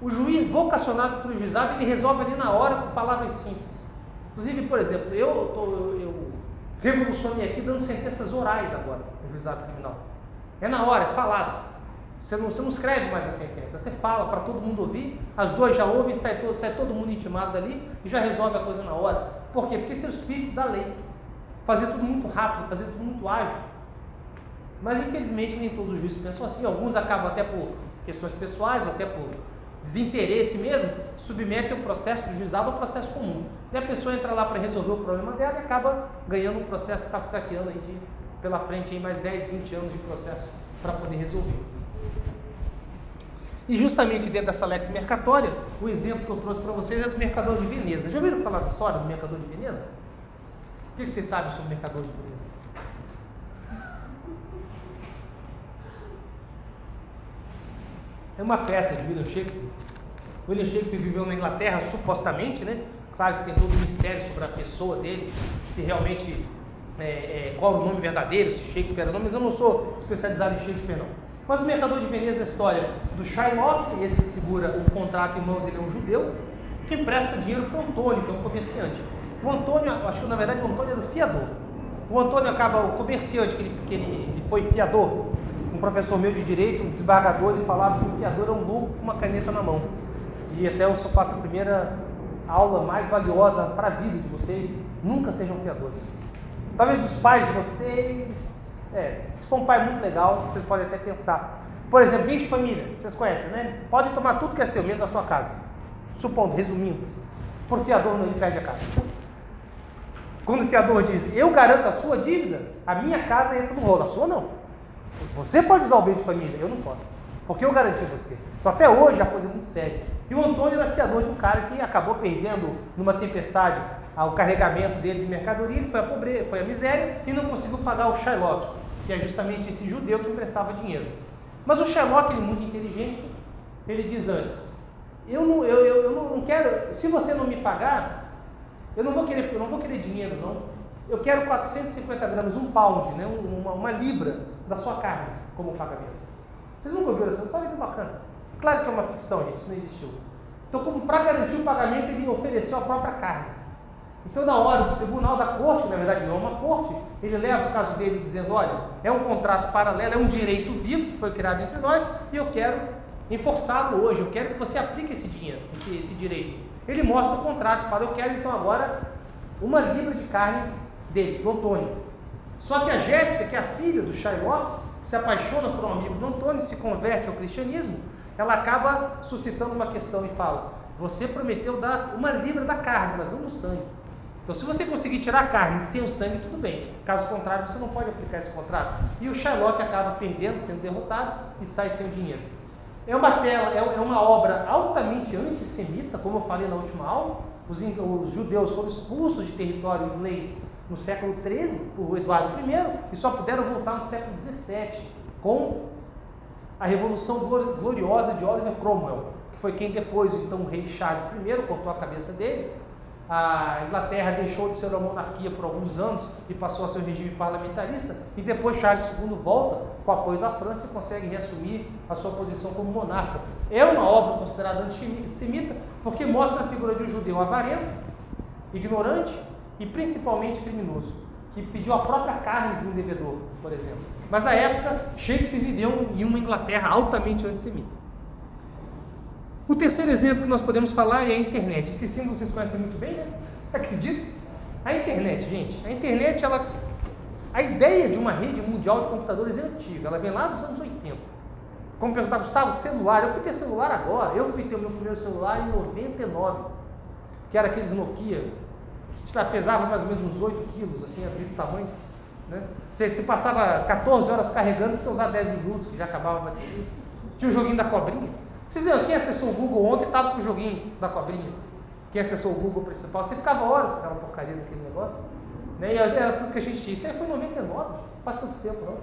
O juiz vocacionado para o juizado, ele resolve ali na hora com palavras simples. Inclusive, por exemplo, eu, tô, eu, eu revolucionei aqui dando sentenças orais agora no juizado criminal. É na hora, é falado. Você não, você não escreve mais a sentença, você fala para todo mundo ouvir, as duas já ouvem, sai todo, sai todo mundo intimado dali e já resolve a coisa na hora. Por quê? Porque esse é o espírito da lei. Fazer tudo muito rápido, fazer tudo muito ágil. Mas infelizmente nem todos os juízes pensam assim, alguns acabam até por questões pessoais, ou até por desinteresse mesmo, submetem o processo do juizado ao processo comum. E a pessoa entra lá para resolver o problema dela e acaba ganhando um processo kafkaquiano aí de, pela frente aí mais 10, 20 anos de processo para poder resolver. E justamente dentro dessa lex mercatória, o exemplo que eu trouxe para vocês é do mercador de Veneza. Já ouviram falar da história do mercador de Veneza? O que vocês sabem sobre o mercador de Veneza? É uma peça de William Shakespeare. William Shakespeare viveu na Inglaterra, supostamente, né? Claro que tem todo um mistério sobre a pessoa dele, se realmente é, é, qual o nome verdadeiro, se Shakespeare era o nome, mas eu não sou especializado em Shakespeare não. Mas o mercador de Veneza é a história do Shylock, esse que segura o contrato em mãos, ele é um judeu, que empresta dinheiro para o Antônio, que é um comerciante. O Antônio, acho que na verdade o Antônio era o fiador. O Antônio acaba, o comerciante, que ele, que ele, ele foi fiador, um professor meu de direito, um desembargador, ele falava que o fiador é um louco com uma caneta na mão. E até eu só faço a primeira aula mais valiosa para a vida de vocês, nunca sejam fiadores. Talvez os pais de vocês, é, for um pai muito legal, vocês podem até pensar. Por exemplo, 20 família, vocês conhecem, né? Podem tomar tudo que é seu, menos a sua casa. Supondo, resumindo, por fiador não perde a casa. Quando o fiador diz, eu garanto a sua dívida, a minha casa entra no rolo, a sua não. Você pode usar o bem de família, eu não posso. Porque eu garanti você. Então até hoje a coisa é muito séria. E o Antônio era fiador de um cara que acabou perdendo numa tempestade o carregamento dele de mercadoria, foi a pobreza, foi a miséria e não conseguiu pagar o Shylock, que é justamente esse judeu que emprestava dinheiro. Mas o Shylock, ele é muito inteligente, ele diz antes, eu não, eu, eu, eu não quero, se você não me pagar, eu não vou querer, eu não vou querer dinheiro, não. Eu quero 450 gramas, um pound, né, uma, uma libra da sua carne como pagamento. Vocês nunca ouviram essa história? Que bacana. Claro que é uma ficção, gente, isso não existiu. Então, para garantir o pagamento, ele ofereceu a própria carne. Então, na hora do tribunal da corte, na verdade não é uma corte, ele leva o caso dele dizendo: olha, é um contrato paralelo, é um direito vivo que foi criado entre nós e eu quero enforçá-lo hoje, eu quero que você aplique esse dinheiro, esse, esse direito. Ele mostra o contrato, fala: eu quero então agora uma libra de carne dele, do Antônio. Só que a Jéssica, que é a filha do Shylock, que se apaixona por um amigo do Antônio, se converte ao cristianismo, ela acaba suscitando uma questão e fala: Você prometeu dar uma libra da carne, mas não do sangue. Então, se você conseguir tirar a carne sem o sangue, tudo bem. Caso contrário, você não pode aplicar esse contrato. E o Shylock acaba perdendo, sendo derrotado e sai sem o dinheiro. É uma tela, é, é uma obra altamente antissemita, como eu falei na última aula. Os, os judeus foram expulsos de território inglês no século XIII por Eduardo I e só puderam voltar no século XVII com a Revolução Gloriosa de Oliver Cromwell, que foi quem depois, então, o rei Charles I cortou a cabeça dele a Inglaterra deixou de ser uma monarquia por alguns anos e passou a ser um regime parlamentarista, e depois Charles II volta com o apoio da França e consegue reassumir a sua posição como monarca. É uma obra considerada antissemita porque mostra a figura de um judeu avarento, ignorante e principalmente criminoso, que pediu a própria carne de um devedor, por exemplo. Mas na época, Shakespeare viveu em uma Inglaterra altamente antissemita. O terceiro exemplo que nós podemos falar é a internet. Esse símbolo vocês conhecem muito bem, né? Acredito. A internet, gente. A internet, ela. A ideia de uma rede mundial de computadores é antiga, ela vem lá dos anos 80. Como perguntar, Gustavo, celular, eu fui ter celular agora, eu fui ter o meu primeiro celular em 99, que era aqueles Nokia, que pesava mais ou menos uns 8 quilos, assim, desse tamanho. Né? Você, você passava 14 horas carregando, você usar 10 minutos, que já acabava a bateria. Tinha o joguinho da cobrinha. Vocês viram, quem acessou o Google ontem estava com o joguinho da cobrinha. Quem acessou o Google principal, você ficava horas com aquela porcaria daquele negócio. Né? E era tudo que a gente tinha. Isso aí foi em 99, faz tanto tempo não.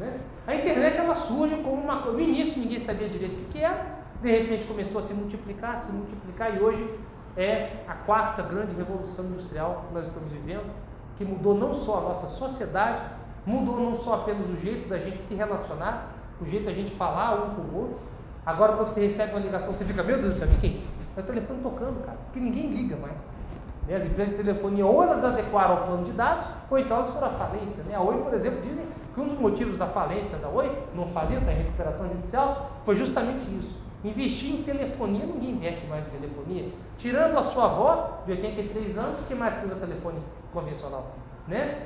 Né? A internet ela surge como uma coisa. No início ninguém sabia direito o que era, de repente começou a se multiplicar, se multiplicar, e hoje é a quarta grande revolução industrial que nós estamos vivendo, que mudou não só a nossa sociedade, mudou não só apenas o jeito da gente se relacionar, o jeito da gente falar um com o outro, Agora, quando você recebe uma ligação, você fica, meu Deus do céu, o que é isso? É o telefone tocando, cara, porque ninguém liga mais. Né? As empresas de telefonia ou elas adequaram ao plano de dados, ou então elas foram à falência. Né? A Oi, por exemplo, dizem que um dos motivos da falência da Oi, não faliu, está em recuperação judicial, foi justamente isso. Investir em telefonia, ninguém investe mais em telefonia. Tirando a sua avó, de 83 anos, que mais que usa telefone convencional? Né?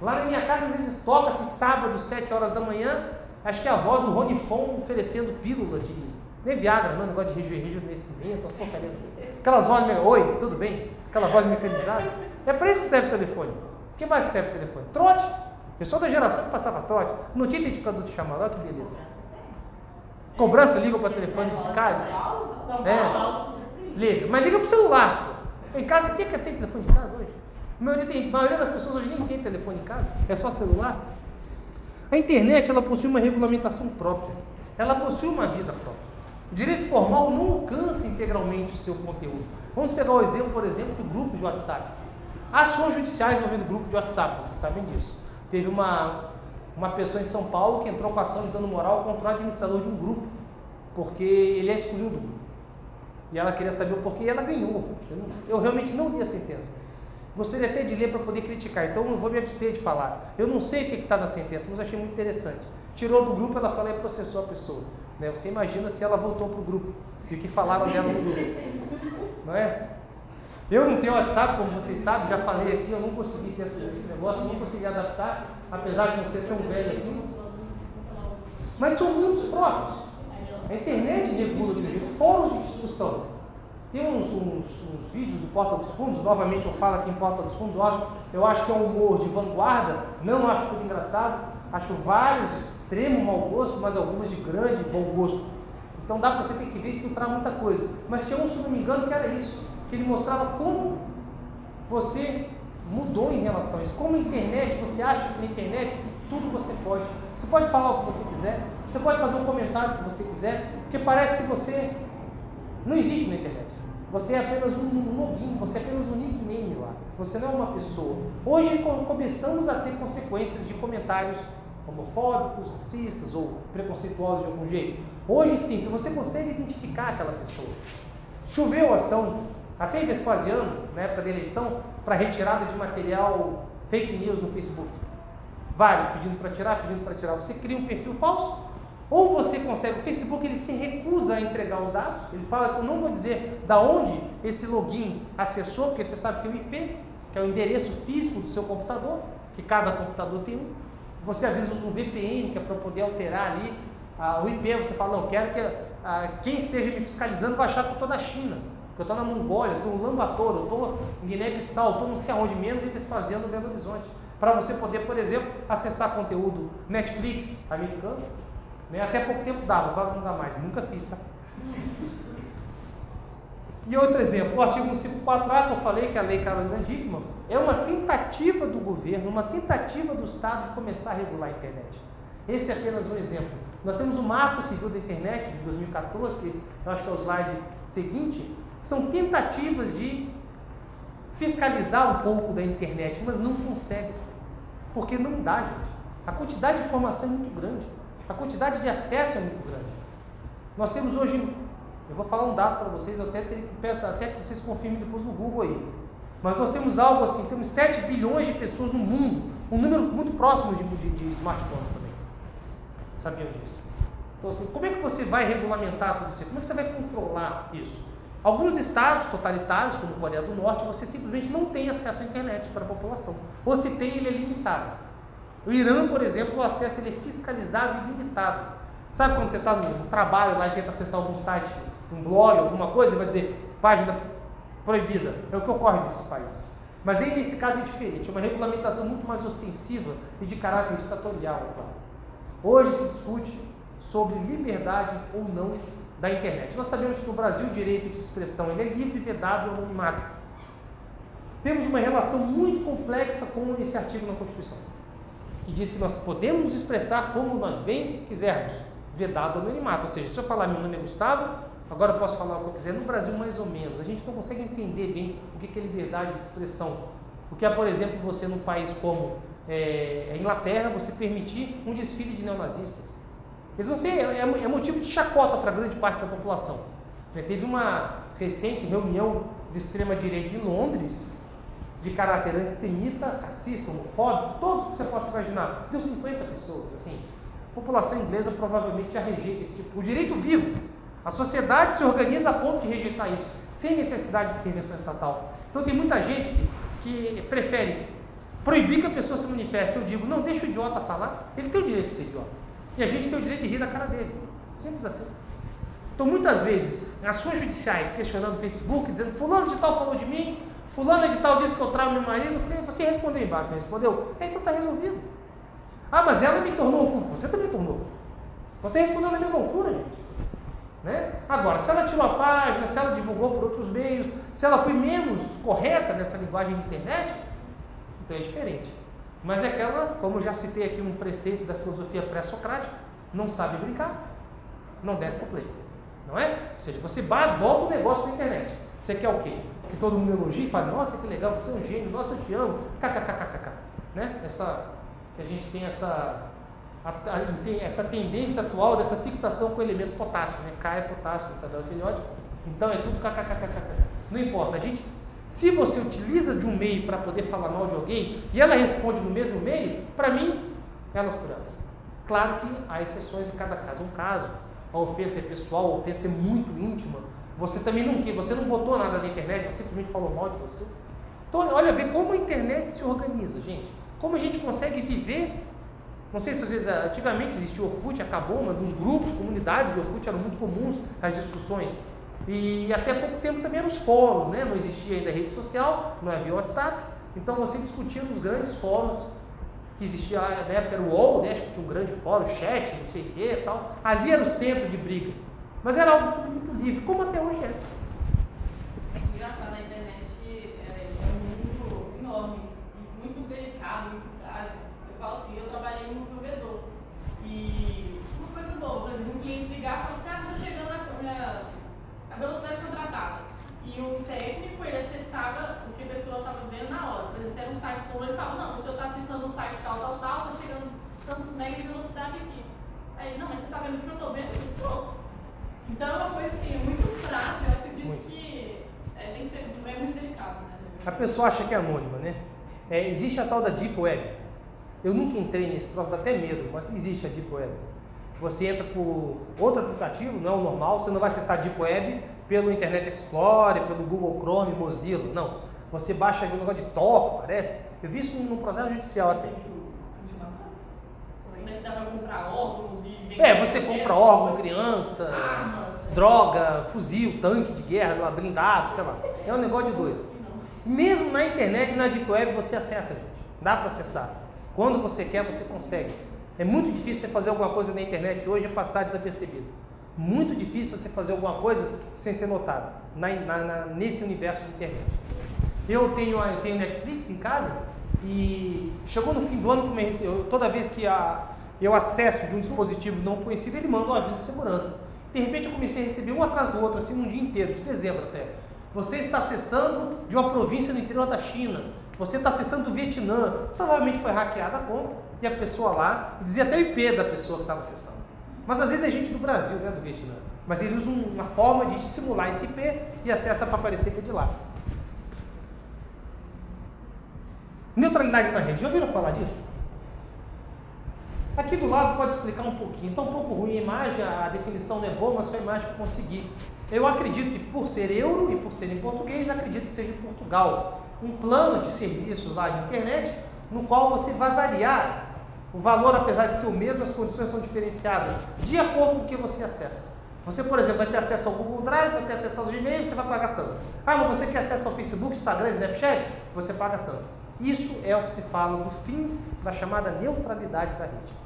Lá na minha casa, às vezes toca-se sábado, 7 horas da manhã, Acho que é a voz do Rony Fon oferecendo pílula de. Nem Viagra, não, negócio de rejuvenescimento, uma porcaria. Aquelas vozes, oi, tudo bem? Aquela voz mecanizada. É para isso que serve o telefone. O que mais serve o telefone? Trote. Pessoal da geração que passava trote. Não tinha identificador de chamada, olha que beleza. Cobrança, liga para telefone de casa. É. Liga. Mas liga para o celular. Em casa, quem é que tem telefone de casa hoje? A maioria, tem, a maioria das pessoas hoje nem tem telefone em casa, é só celular. A internet ela possui uma regulamentação própria, ela possui uma vida própria. O direito formal não alcança integralmente o seu conteúdo. Vamos pegar o exemplo, por exemplo, do grupo de WhatsApp. Ações judiciais envolvendo grupo de WhatsApp, vocês sabem disso. Teve uma, uma pessoa em São Paulo que entrou com ação de dano moral contra o administrador de um grupo, porque ele é excluído do grupo. E ela queria saber o porquê e ela ganhou. Eu, não, eu realmente não li a sentença. Gostaria até de ler para poder criticar, então eu vou me abster de falar. Eu não sei o que está na sentença, mas achei muito interessante. Tirou do grupo, ela falou e processou a pessoa. Né? Você imagina se ela voltou para o grupo e o que falaram dela no grupo. Não é? Eu não tenho WhatsApp, como vocês sabem, já falei aqui, eu não consegui ter esse negócio, não consegui adaptar, apesar de não ser tão velho assim. Mas são mundos próprios. A internet regula do jeito, fóruns de discussão. Tem uns, uns, uns, vídeos do Porta dos Fundos, novamente eu falo aqui em Porta dos Fundos, eu acho, eu acho que é um humor de vanguarda, não acho tudo engraçado, acho vários de extremo mau gosto, mas algumas de grande bom gosto. Então dá para você ter que ver e filtrar muita coisa. Mas tinha um, se não me engano, que era isso, que ele mostrava como você mudou em relação a isso. Como a internet, você acha que na internet tudo você pode. Você pode falar o que você quiser, você pode fazer um comentário que você quiser, porque parece que você não existe na internet. Você é apenas um login, você é apenas um nickname lá. Você não é uma pessoa. Hoje começamos a ter consequências de comentários homofóbicos, racistas ou preconceituosos de algum jeito. Hoje sim, se você consegue identificar aquela pessoa. Choveu ação, até Vespasiano, na época da eleição, para retirada de material fake news no Facebook. Vários pedindo para tirar, pedindo para tirar. Você cria um perfil falso, ou você consegue, o Facebook ele se recusa a entregar os dados, ele fala que eu não vou dizer da onde esse login acessou, porque você sabe que é o IP, que é o endereço físico do seu computador, que cada computador tem um. Você às vezes usa um VPN, que é para poder alterar ali ah, o IP, você fala, não, quero que ah, quem esteja me fiscalizando vai achar que eu estou na China, que eu estou na Mongólia, eu estou no Lambator, eu estou em Guiné-Bissau, estou não sei aonde, menos em Vespasiano, no Belo Horizonte. Para você poder, por exemplo, acessar conteúdo Netflix americano, né? Até pouco tempo dava, agora não dá mais. Nunca fiz, tá? E outro exemplo, o artigo 154A, que eu falei que é a lei Carolina Dickmann, é uma tentativa do governo, uma tentativa do Estado de começar a regular a internet. Esse é apenas um exemplo. Nós temos o Marco Civil da Internet de 2014, que eu acho que é o slide seguinte, são tentativas de fiscalizar um pouco da internet, mas não consegue. Porque não dá, gente. A quantidade de informação é muito grande. A quantidade de acesso é muito grande. Nós temos hoje, eu vou falar um dado para vocês, eu até peço até que vocês confirmem depois no Google aí. Mas nós temos algo assim, temos 7 bilhões de pessoas no mundo, um número muito próximo de, de, de smartphones também. Sabiam disso? Então, assim, como é que você vai regulamentar tudo isso? Como é que você vai controlar isso? Alguns estados totalitários, como Coreia do Norte, você simplesmente não tem acesso à internet para a população. Ou se tem, ele é limitado. O Irã, por exemplo, o acesso ele é fiscalizado e limitado. Sabe quando você está no trabalho lá e tenta acessar algum site, um blog, alguma coisa, e vai dizer página proibida? É o que ocorre nesses países. Mas nem nesse caso é diferente, é uma regulamentação muito mais ostensiva e de caráter ditatorial, claro. Hoje se discute sobre liberdade ou não da internet. Nós sabemos que no Brasil o direito de expressão ele é livre, vedado ou anonimato. Temos uma relação muito complexa com esse artigo na Constituição que diz que nós podemos expressar como nós bem quisermos, vedado anonimato. Ou seja, se eu falar meu nome é Gustavo, agora eu posso falar o que eu quiser. No Brasil, mais ou menos. A gente não consegue entender bem o que é liberdade de expressão. O que é, por exemplo, você num país como é, a Inglaterra, você permitir um desfile de neonazistas. Eles vão ser, é, é motivo de chacota para grande parte da população. Já teve uma recente reunião de extrema-direita em Londres, de caráter antissemita, racista, homofóbico, todo que você possa imaginar. Deu 50 pessoas, assim. A população inglesa provavelmente já rejeita esse tipo. O direito vivo. A sociedade se organiza a ponto de rejeitar isso, sem necessidade de intervenção estatal. Então tem muita gente que prefere proibir que a pessoa se manifeste. Eu digo, não, deixa o idiota falar. Ele tem o direito de ser idiota. E a gente tem o direito de rir da cara dele. Simples assim. Então, muitas vezes, ações judiciais questionando o Facebook, dizendo, fulano de tal falou de mim, Fulano de tal disse que eu trago meu marido. Eu falei, você respondeu embaixo, respondeu? É, então está resolvido. Ah, mas ela me tornou culpa. Você também tornou. Você respondeu na mesma altura, gente. Né? Agora, se ela tirou a página, se ela divulgou por outros meios, se ela foi menos correta nessa linguagem de internet, então é diferente. Mas é aquela, como já citei aqui um preceito da filosofia pré-socrática, não sabe brincar, não desce para play. Não é? Ou seja, você bate, volta o negócio na internet. Você quer o quê? que todo mundo elogia e fala, nossa, que legal, você é um gênio, nossa, eu te amo, kkkkk. Né? Essa, a gente tem essa, a, a, tem essa tendência atual dessa fixação com o elemento potássio, né? K é potássio, tabela periódica, então é tudo kkkk. Não importa, a gente Se você utiliza de um meio para poder falar mal de alguém e ela responde no mesmo meio, para mim, elas por elas. Claro que há exceções em cada caso. Um caso, a ofensa é pessoal, a ofensa é muito íntima. Você também não quer, você não botou nada na internet, você simplesmente falou mal de você. Então, olha, vê como a internet se organiza, gente. Como a gente consegue viver. Não sei se vocês. Antigamente existia o Orkut, acabou, mas nos grupos, comunidades de Orkut eram muito comuns as discussões. E até pouco tempo também eram os fóruns, né? Não existia ainda rede social, não havia WhatsApp. Então você discutia nos grandes fóruns que existia na época era o UOL, né? acho que tinha um grande fórum, chat, não sei o que e tal. Ali era o centro de briga. Mas era algo muito livre, como até hoje é. Engraçado, a internet é, é um mundo enorme, muito delicado, muito frágil. Eu falo assim, eu trabalhei no provedor. E uma coisa boa, um cliente ligar e falar assim, ah, está chegando a, minha, velocidade contratada. E o técnico, ele acessava o que a pessoa estava vendo na hora. Por exemplo, se era um site como ele falava, não, senhor está acessando o site tal, tal, tal, está chegando tantos megas de velocidade aqui. Aí, não, mas você está vendo o que eu estou vendo? Estou. Então é uma coisa assim, muito frágil, eu acredito muito. que é, tem que ser é muito delicado. Né? A pessoa acha que é anônima, né? É, existe a tal da Deep Web. Eu nunca entrei nesse troço, dá até medo, mas existe a Deep Web. Você entra por outro aplicativo, não é o normal, você não vai acessar a Deep Web pelo Internet Explorer, pelo Google Chrome, Mozilla, não. Você baixa um negócio de Tor, parece. Eu vi isso no processo judicial até. Comprar órgãos e É, você compra órgão, criança, droga, fuzil, tanque de guerra, blindado, sei lá. É um negócio de doido. Mesmo na internet, na Deep Web, você acessa, gente. Dá para acessar. Quando você quer, você consegue. É muito difícil você fazer alguma coisa na internet hoje e passar desapercebido. Muito difícil você fazer alguma coisa sem ser notado na, na, nesse universo de internet. Eu tenho, eu tenho Netflix em casa e chegou no fim do ano, eu, toda vez que a, eu acesso de um dispositivo não conhecido, ele manda um aviso de segurança. De repente eu comecei a receber um atrás do outro, assim, num dia inteiro, de dezembro até. Você está acessando de uma província no interior da China. Você está acessando do Vietnã. Provavelmente foi hackeada a conta e a pessoa lá, dizia até o IP da pessoa que estava acessando. Mas às vezes é gente do Brasil, né, do Vietnã. Mas eles usam uma forma de simular esse IP e acessa para aparecer que é de lá. Neutralidade na rede. Já ouviram falar disso? Aqui do lado pode explicar um pouquinho. Está um pouco ruim a imagem, a definição não é boa, mas foi a imagem que eu consegui. Eu acredito que por ser euro e por ser em português, acredito que seja em Portugal. Um plano de serviços lá de internet, no qual você vai variar o valor, apesar de ser o mesmo, as condições são diferenciadas de acordo com o que você acessa. Você, por exemplo, vai ter acesso ao Google Drive, vai ter acesso aos Gmail, você vai pagar tanto. Ah, mas você quer acesso ao Facebook, Instagram, Snapchat? Você paga tanto. Isso é o que se fala do fim da chamada neutralidade da rede.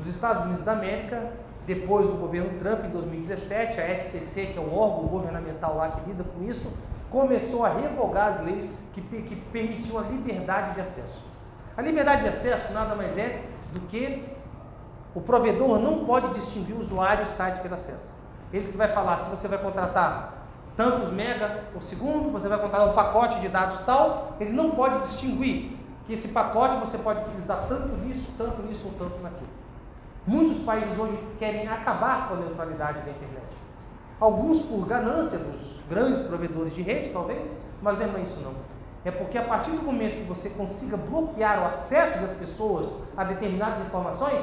Nos Estados Unidos da América, depois do governo Trump, em 2017, a FCC, que é o órgão governamental lá que lida com isso, começou a revogar as leis que, que permitiam a liberdade de acesso. A liberdade de acesso nada mais é do que o provedor não pode distinguir o usuário e o site que ele acessa. Ele vai falar se você vai contratar tantos mega por segundo, você vai contratar um pacote de dados tal, ele não pode distinguir que esse pacote você pode utilizar tanto nisso, tanto nisso ou tanto naquilo. Muitos países hoje querem acabar com a neutralidade da internet. Alguns por ganância dos grandes provedores de rede, talvez, mas não é isso não. É porque a partir do momento que você consiga bloquear o acesso das pessoas a determinadas informações,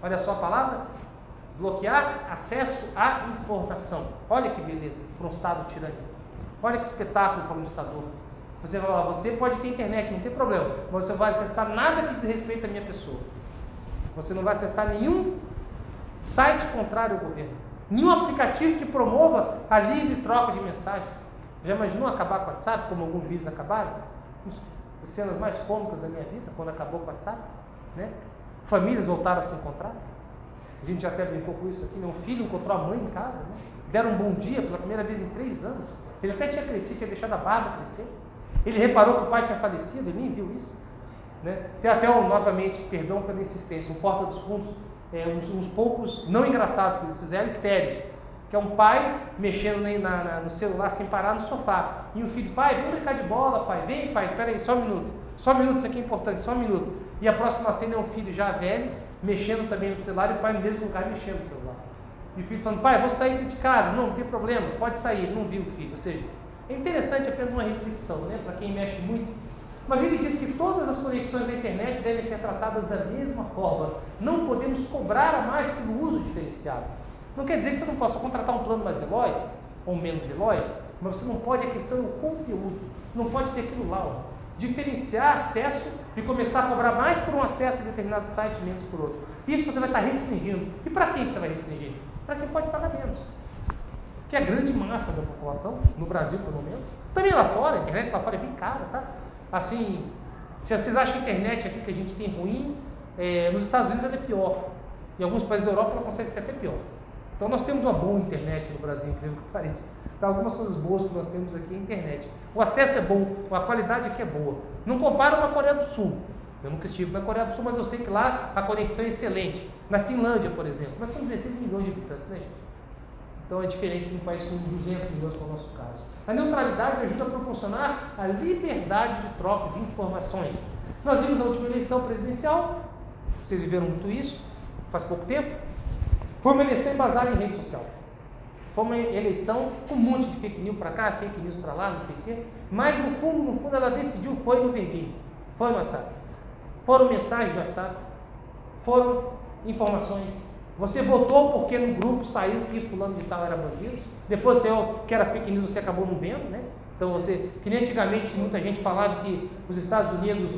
olha só a palavra, bloquear acesso à informação. Olha que beleza para um Estado tirânico. Olha que espetáculo para um ditador. Você vai falar, você pode ter internet, não tem problema, mas você não vai acessar nada que diz respeito à minha pessoa. Você não vai acessar nenhum site contrário ao governo, nenhum aplicativo que promova a livre troca de mensagens. Já imaginou acabar com o WhatsApp, como alguns vídeos acabaram? As cenas mais cômicas da minha vida, quando acabou o WhatsApp. Né? Famílias voltaram a se encontrar. A gente já até brincou com isso aqui. Meu filho encontrou a mãe em casa. Né? Deram um bom dia pela primeira vez em três anos. Ele até tinha crescido, tinha deixado a barba crescer. Ele reparou que o pai tinha falecido, ele nem viu isso. Né? Tem até, um, novamente, perdão pela insistência, um Porta dos Fundos, é, uns, uns poucos não engraçados que eles fizeram e sérios que é um pai mexendo na, na, no celular sem parar no sofá. E o filho, pai, vamos brincar de bola, pai, vem, pai, peraí, só um minuto. Só um minuto, isso aqui é importante, só um minuto. E a próxima cena é um filho já velho, mexendo também no celular, e o pai no mesmo lugar mexendo no celular. E o filho falando, pai, vou sair de casa. Não, não tem problema, pode sair. Não viu o filho. Ou seja, É interessante apenas uma reflexão, né, para quem mexe muito. Mas ele diz que todas as conexões da internet devem ser tratadas da mesma forma. Não podemos cobrar a mais pelo uso diferenciado. Não quer dizer que você não possa contratar um plano mais veloz ou menos veloz, mas você não pode, a questão é o conteúdo. Não pode ter aquilo lá, ó. diferenciar acesso e começar a cobrar mais por um acesso a determinado site, menos por outro. Isso você vai estar restringindo. E para quem você vai restringir? Para quem pode pagar menos que é a grande massa da população, no Brasil pelo menos. Também lá fora, a internet lá fora é bem cara, tá? Assim, se vocês acham a internet aqui que a gente tem ruim, é, nos Estados Unidos ela é pior. Em alguns países da Europa ela consegue ser até pior. Então nós temos uma boa internet no Brasil, incrível que pareça. Então, algumas coisas boas que nós temos aqui é a internet. O acesso é bom, a qualidade aqui é boa. Não compara com a Coreia do Sul. Eu nunca estive na Coreia do Sul, mas eu sei que lá a conexão é excelente. Na Finlândia, por exemplo, nós somos 16 milhões de habitantes, né, gente? Então é diferente de um país com 200 milhões, como é o nosso caso. A neutralidade ajuda a proporcionar a liberdade de troca de informações. Nós vimos na última eleição presidencial, vocês viveram muito isso, faz pouco tempo. Foi uma eleição embasada em rede social. Foi uma eleição com um monte de fake news para cá, fake news para lá, não sei o quê. Mas no fundo, no fundo, ela decidiu, foi no verdinho, foi no WhatsApp. Foram mensagens no WhatsApp, foram informações, você votou porque no grupo saiu que fulano de tal era bandido. Depois você, que era fake news, você acabou não vendo, né? Então você, que nem antigamente muita gente falava que os Estados Unidos,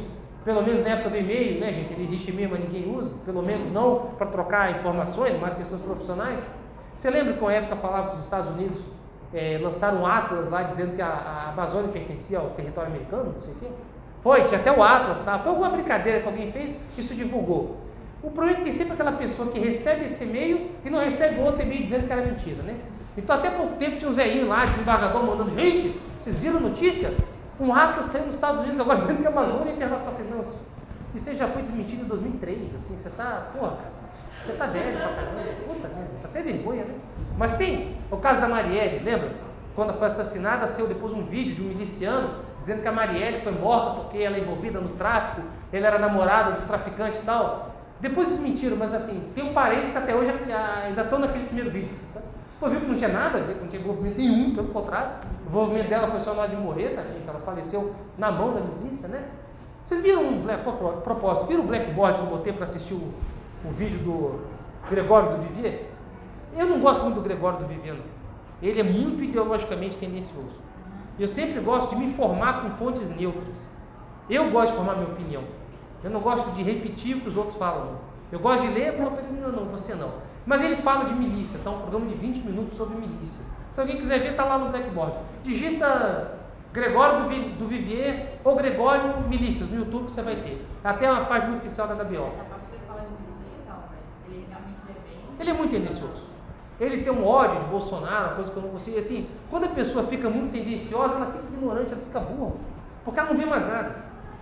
pelo menos na época do e-mail, né, gente? Ele existe e-mail, mas ninguém usa, pelo menos não para trocar informações, mas questões profissionais. Você lembra que uma época falava que os Estados Unidos é, lançaram um Atlas lá dizendo que a, a Amazônia pertencia ao território americano, não sei o quê? Foi, tinha até o Atlas, tá? Foi alguma brincadeira que alguém fez, isso divulgou. O problema é que tem sempre aquela pessoa que recebe esse e-mail e não recebe outro e-mail dizendo que era mentira, né? Então até pouco tempo tinha uns velhinhos lá, desembargador, mandando, gente, vocês viram a notícia? Um hacker saiu dos Estados Unidos agora dizendo que a Amazônia é internacional. Não, e você já foi desmentido em 2003, assim, você tá, porra, você tá velho pra puta tá até vergonha, né? Mas tem o caso da Marielle, lembra? Quando foi assassinada, saiu depois um vídeo de um miliciano dizendo que a Marielle foi morta porque ela é envolvida no tráfico, ele era namorada do traficante e tal. Depois desmentiram, mas assim, tem um que até hoje ainda estão naquele primeiro vídeo. Pô, viu que não tinha nada não tinha envolvimento nenhum, pelo contrário. O envolvimento dela foi só na hora de morrer, tadinha, que ela faleceu na mão da milícia, né? Vocês viram um black, propósito, viram o blackboard que eu botei para assistir o, o vídeo do Gregório do Vivier? Eu não gosto muito do Gregório do Vivier, não. Ele é muito ideologicamente tendencioso. Eu sempre gosto de me informar com fontes neutras. Eu gosto de formar minha opinião. Eu não gosto de repetir o que os outros falam. Eu gosto de ler, não, não, você não. Mas ele fala de milícia, tá? Um programa de 20 minutos sobre milícia. Se alguém quiser ver, tá lá no blackboard. Digita Gregório do, do Vivier ou Gregório Milícias no YouTube que você vai ter. Até uma página oficial da WO. Essa parte que ele fala de milícia é legal, mas ele realmente é bem. Ele é muito tendencioso. Ele tem um ódio de Bolsonaro, uma coisa que eu não consigo. Assim, quando a pessoa fica muito tendenciosa, ela fica ignorante, ela fica burra. Porque ela não vê mais nada.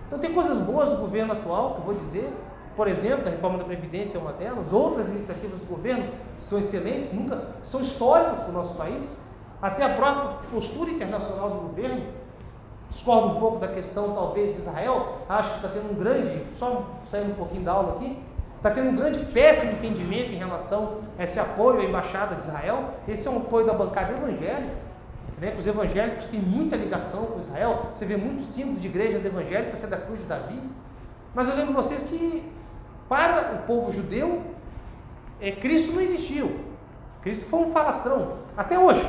Então tem coisas boas do governo atual, que eu vou dizer, por exemplo, a reforma da Previdência é uma delas, outras iniciativas do governo são excelentes, nunca são históricas para o nosso país, até a própria postura internacional do governo. Discordo um pouco da questão, talvez, de Israel, acho que está tendo um grande, só saindo um pouquinho da aula aqui, está tendo um grande péssimo entendimento em relação a esse apoio à embaixada de Israel. Esse é um apoio da bancada evangélica né, os evangélicos têm muita ligação com Israel, você vê muitos símbolos de igrejas evangélicas, ser da cruz de Davi. Mas eu lembro vocês que para o povo judeu, é, Cristo não existiu. Cristo foi um falastrão, até hoje.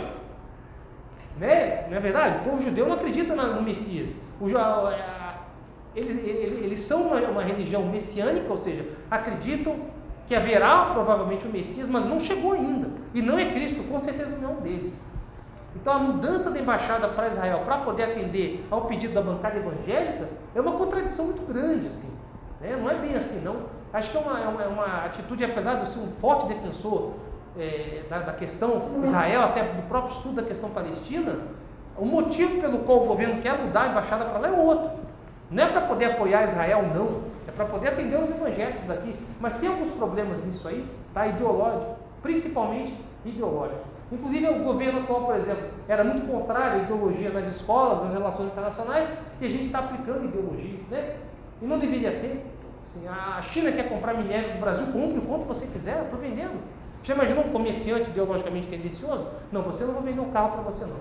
Né? Não é verdade? O povo judeu não acredita no Messias. O, eles, eles, eles, são uma, uma religião messiânica, ou seja, acreditam que haverá provavelmente o Messias, mas não chegou ainda. E não é Cristo, com certeza não é um deles. Então a mudança da embaixada para Israel para poder atender ao pedido da bancada evangélica é uma contradição muito grande, assim. Né? Não é bem assim, não. Acho que é uma, é uma, é uma atitude, apesar de eu ser um forte defensor é, da, da, questão Israel, até do próprio estudo da questão palestina, o motivo pelo qual o governo quer mudar a embaixada para lá é outro. Não é para poder apoiar Israel, não. É para poder atender os evangélicos daqui. Mas tem alguns problemas nisso aí, tá? Ideológico, principalmente ideológico. Inclusive, o governo atual, por exemplo, era muito contrário à ideologia nas escolas, nas relações internacionais, e a gente está aplicando ideologia, né? E não deveria ter. Assim, a China quer comprar minério do Brasil, compre o quanto você quiser, estou vendendo. Já imaginou um comerciante ideologicamente tendencioso? Não, você não vai vender um carro para você não.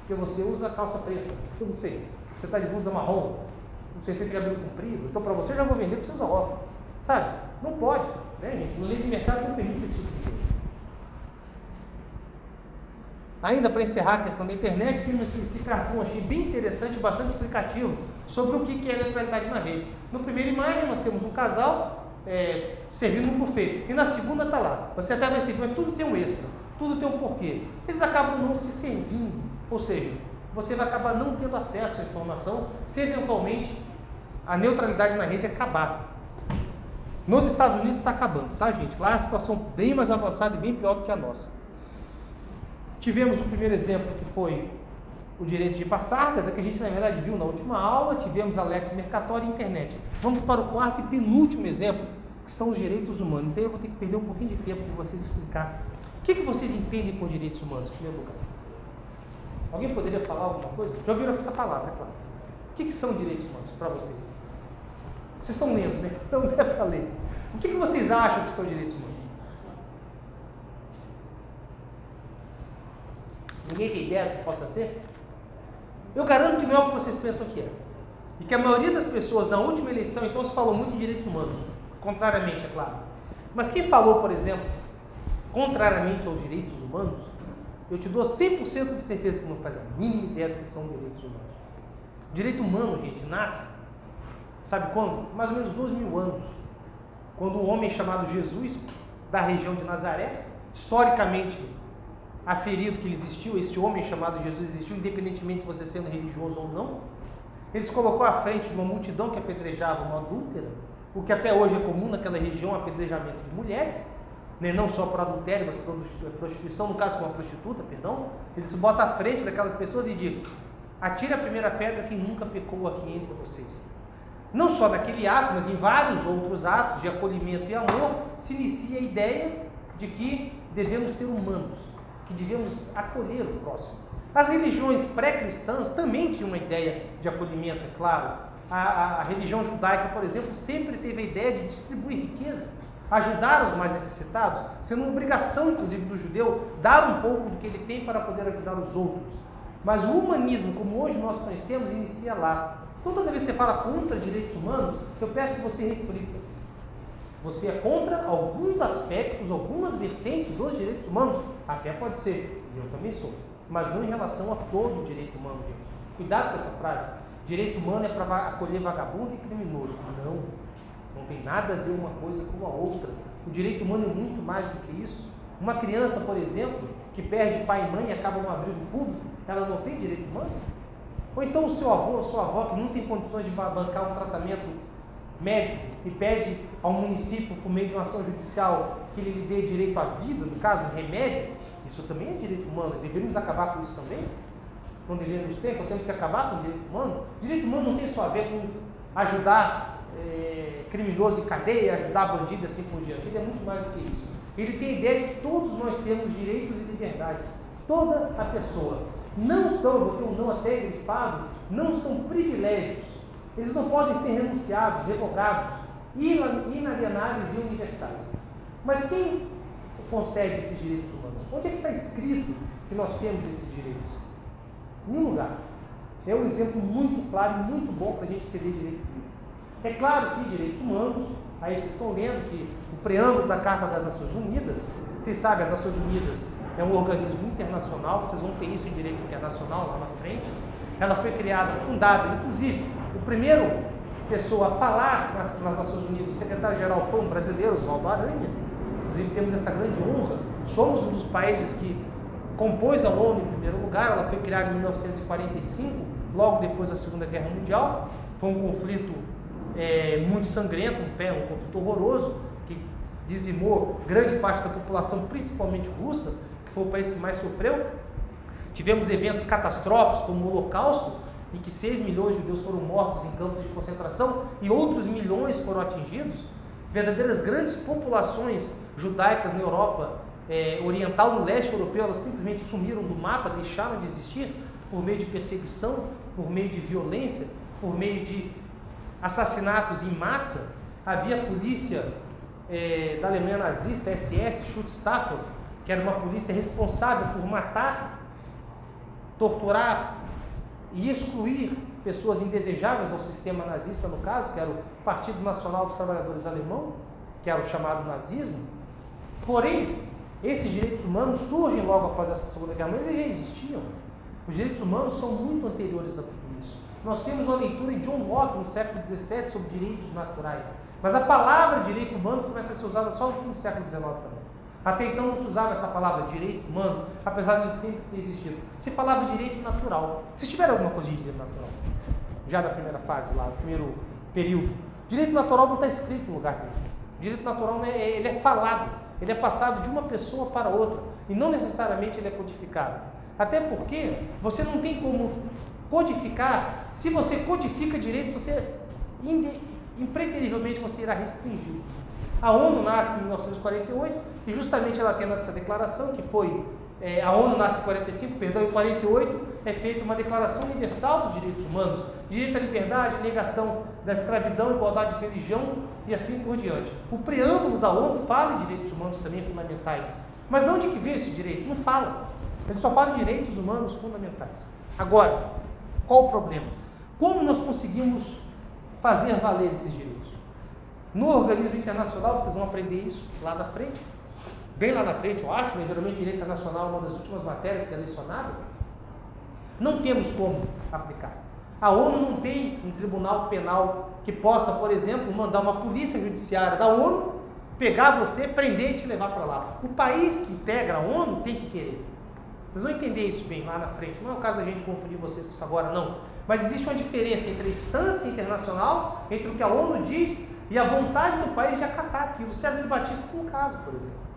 porque você usa calça preta. Eu não sei. Você está de blusa marrom. Não sei se tem cabelo comprido. Então, para você, eu já vou vender você usa óculos. Sabe? Não pode. Né, gente? No lei de mercado não permite esse tipo de coisa. Ainda para encerrar a questão da internet, tem esse, cartão achei bem interessante, bastante explicativo sobre o que é neutralidade na rede. No primeira imagem nós temos um casal é, servindo um buffet. E na segunda está lá. Você até vai servir, mas tudo tem um extra, tudo tem um porquê. Eles acabam não se servindo. Ou seja, você vai acabar não tendo acesso à informação se eventualmente a neutralidade na rede acabar. Nos Estados Unidos está acabando, tá, gente? Lá a situação bem mais avançada e bem pior do que a nossa. Tivemos o primeiro exemplo que foi o direito de passarga, que a gente na verdade viu na última aula, tivemos Alex Mercatório e internet. Vamos para o quarto e penúltimo exemplo, que são os direitos humanos. Aí eu vou ter que perder um pouquinho de tempo para vocês explicar. O que, que vocês entendem por direitos humanos, em primeiro lugar? Alguém poderia falar alguma coisa? Já ouviram essa palavra, é claro. O que, que são direitos humanos para vocês? Vocês estão lendo, né? Não é para ler. O que, que vocês acham que são direitos humanos? Ninguém tem ideia do que possa ser? Eu garanto que não é o que vocês pensam que é. E que a maioria das pessoas, na última eleição, então se falou muito em direitos humanos. Contrariamente, é claro. Mas quem falou, por exemplo, contrariamente aos direitos humanos, eu te dou 100% de certeza que não faz a mínima ideia do que são direitos humanos. Direito humano, gente, nasce, sabe quando? Mais ou menos dois mil anos. Quando um homem chamado Jesus, da região de Nazaré, historicamente aferido que ele existiu, esse homem chamado Jesus existiu, independentemente de você sendo religioso ou não. Ele se colocou à frente de uma multidão que apedrejava uma adúltera, o que até hoje é comum naquela região, apedrejamento de mulheres, né? não só por adultério, mas por prostituição, no caso com uma prostituta, perdão. Ele se bota à frente daquelas pessoas e diz: atire a primeira pedra quem nunca pecou aqui entre vocês. Não só naquele ato, mas em vários outros atos de acolhimento e amor, se inicia a ideia de que devemos ser humanos que devemos acolher o próximo. As religiões pré-cristãs também tinham uma ideia de acolhimento, é claro. A, a, a, religião judaica, por exemplo, sempre teve a ideia de distribuir riqueza, ajudar os mais necessitados, sendo uma obrigação, inclusive, do judeu dar um pouco do que ele tem para poder ajudar os outros. Mas o humanismo, como hoje nós conhecemos, inicia lá. Então, toda vez que você fala contra direitos humanos, eu peço que você reflita. Você é contra alguns aspectos, algumas vertentes dos direitos humanos? Até pode ser, eu também sou, mas não em relação a todo o direito humano, gente. Cuidado com essa frase. Direito humano é para acolher vagabundo e criminoso. Não, não tem nada a ver uma coisa com a outra. O direito humano é muito mais do que isso. Uma criança, por exemplo, que perde pai e mãe e acaba no abrigo público, ela não tem direito humano? Ou então o seu avô ou sua avó que não tem condições de bancar um tratamento médico e pede ao município, por meio de uma ação judicial, que lhe dê direito à vida, no caso, remédio, isso também é direito humano. Deveríamos acabar com isso também? Quando ele nos tempos, temos que acabar com o direito humano? Direito humano não tem só a ver com ajudar é, criminoso em cadeia, ajudar bandido assim por diante. Ele é muito mais do que isso. Ele tem a ideia de que todos nós temos direitos e liberdades. Toda a pessoa. Não são, vou ter um não até grifado, não são privilégios eles não podem ser renunciados, revogados, inalienáveis e universais. Mas quem concede esses direitos humanos? Onde é que está escrito que nós temos esses direitos? Em nenhum lugar. É um exemplo muito claro e muito bom para a gente entender direito. É claro que direitos humanos, aí vocês estão lendo que o preâmbulo da Carta das Nações Unidas, vocês sabem, as Nações Unidas é um organismo internacional, vocês vão ter isso em direito internacional lá na frente. Ela foi criada, fundada, inclusive, o primeiro pessoa a falar nas, nas Nações Unidas, o secretário-geral foi um brasileiro, Oswaldo Aranha. Inclusive temos essa grande honra. Somos um dos países que compôs a ONU em primeiro lugar. Ela foi criada em 1945, logo depois da Segunda Guerra Mundial. Foi um conflito é, muito sangrento, um, um conflito horroroso, que dizimou grande parte da população, principalmente russa, que foi o país que mais sofreu. Tivemos eventos catastróficos, como o Holocausto, em que 6 milhões de judeus foram mortos em campos de concentração e outros milhões foram atingidos, verdadeiras grandes populações judaicas na Europa é, oriental, no leste europeu, elas simplesmente sumiram do mapa, deixaram de existir por meio de perseguição, por meio de violência, por meio de assassinatos em massa. Havia polícia é, da Alemanha nazista, SS Schutzstaffel, que era uma polícia responsável por matar torturar e excluir pessoas indesejáveis ao sistema nazista, no caso, que era o Partido Nacional dos Trabalhadores Alemão, que era o chamado nazismo. Porém, esses direitos humanos surgem logo após essa Segunda Guerra, mas eles já existiam. Os direitos humanos são muito anteriores a tudo isso. Nós temos uma leitura em John Locke, no século XVII, sobre direitos naturais. Mas a palavra direito humano começa a ser usada só no fim do século XIX também. Até então não se usava essa palavra direito humano, apesar de sempre ter existido. Se falava direito natural. Se tiver alguma coisa de direito natural, já na primeira fase, lá, no primeiro período. Direito natural não está escrito no lugar dele. Direito natural é, ele é falado, ele é passado de uma pessoa para outra e não necessariamente ele é codificado. Até porque você não tem como codificar. Se você codifica direito, você impreterivelmente você irá restringir. A ONU nasce em 1948 e justamente ela tendo essa declaração que foi é, a ONU nasce em 45, perdão, em 48 é feita uma declaração universal dos direitos humanos, direito à liberdade, negação da escravidão, igualdade de religião e assim por diante. O preâmbulo da ONU fala em direitos humanos também fundamentais, mas de onde que vem esse direito? Não fala. Ele só fala em direitos humanos fundamentais. Agora, qual o problema? Como nós conseguimos fazer valer esses direitos? No organismo internacional, vocês vão aprender isso lá na frente, bem lá na frente, eu acho, né? geralmente direito internacional é uma das últimas matérias que é lecionada. Não temos como aplicar. A ONU não tem um tribunal penal que possa, por exemplo, mandar uma polícia judiciária da ONU pegar você, prender e te levar para lá. O país que integra a ONU tem que querer. Vocês vão entender isso bem lá na frente. Não é o caso da gente confundir vocês com isso agora, não. Mas existe uma diferença entre a instância internacional, entre o que a ONU diz e a vontade do país de acatar aquilo. César Batista foi um caso, por exemplo.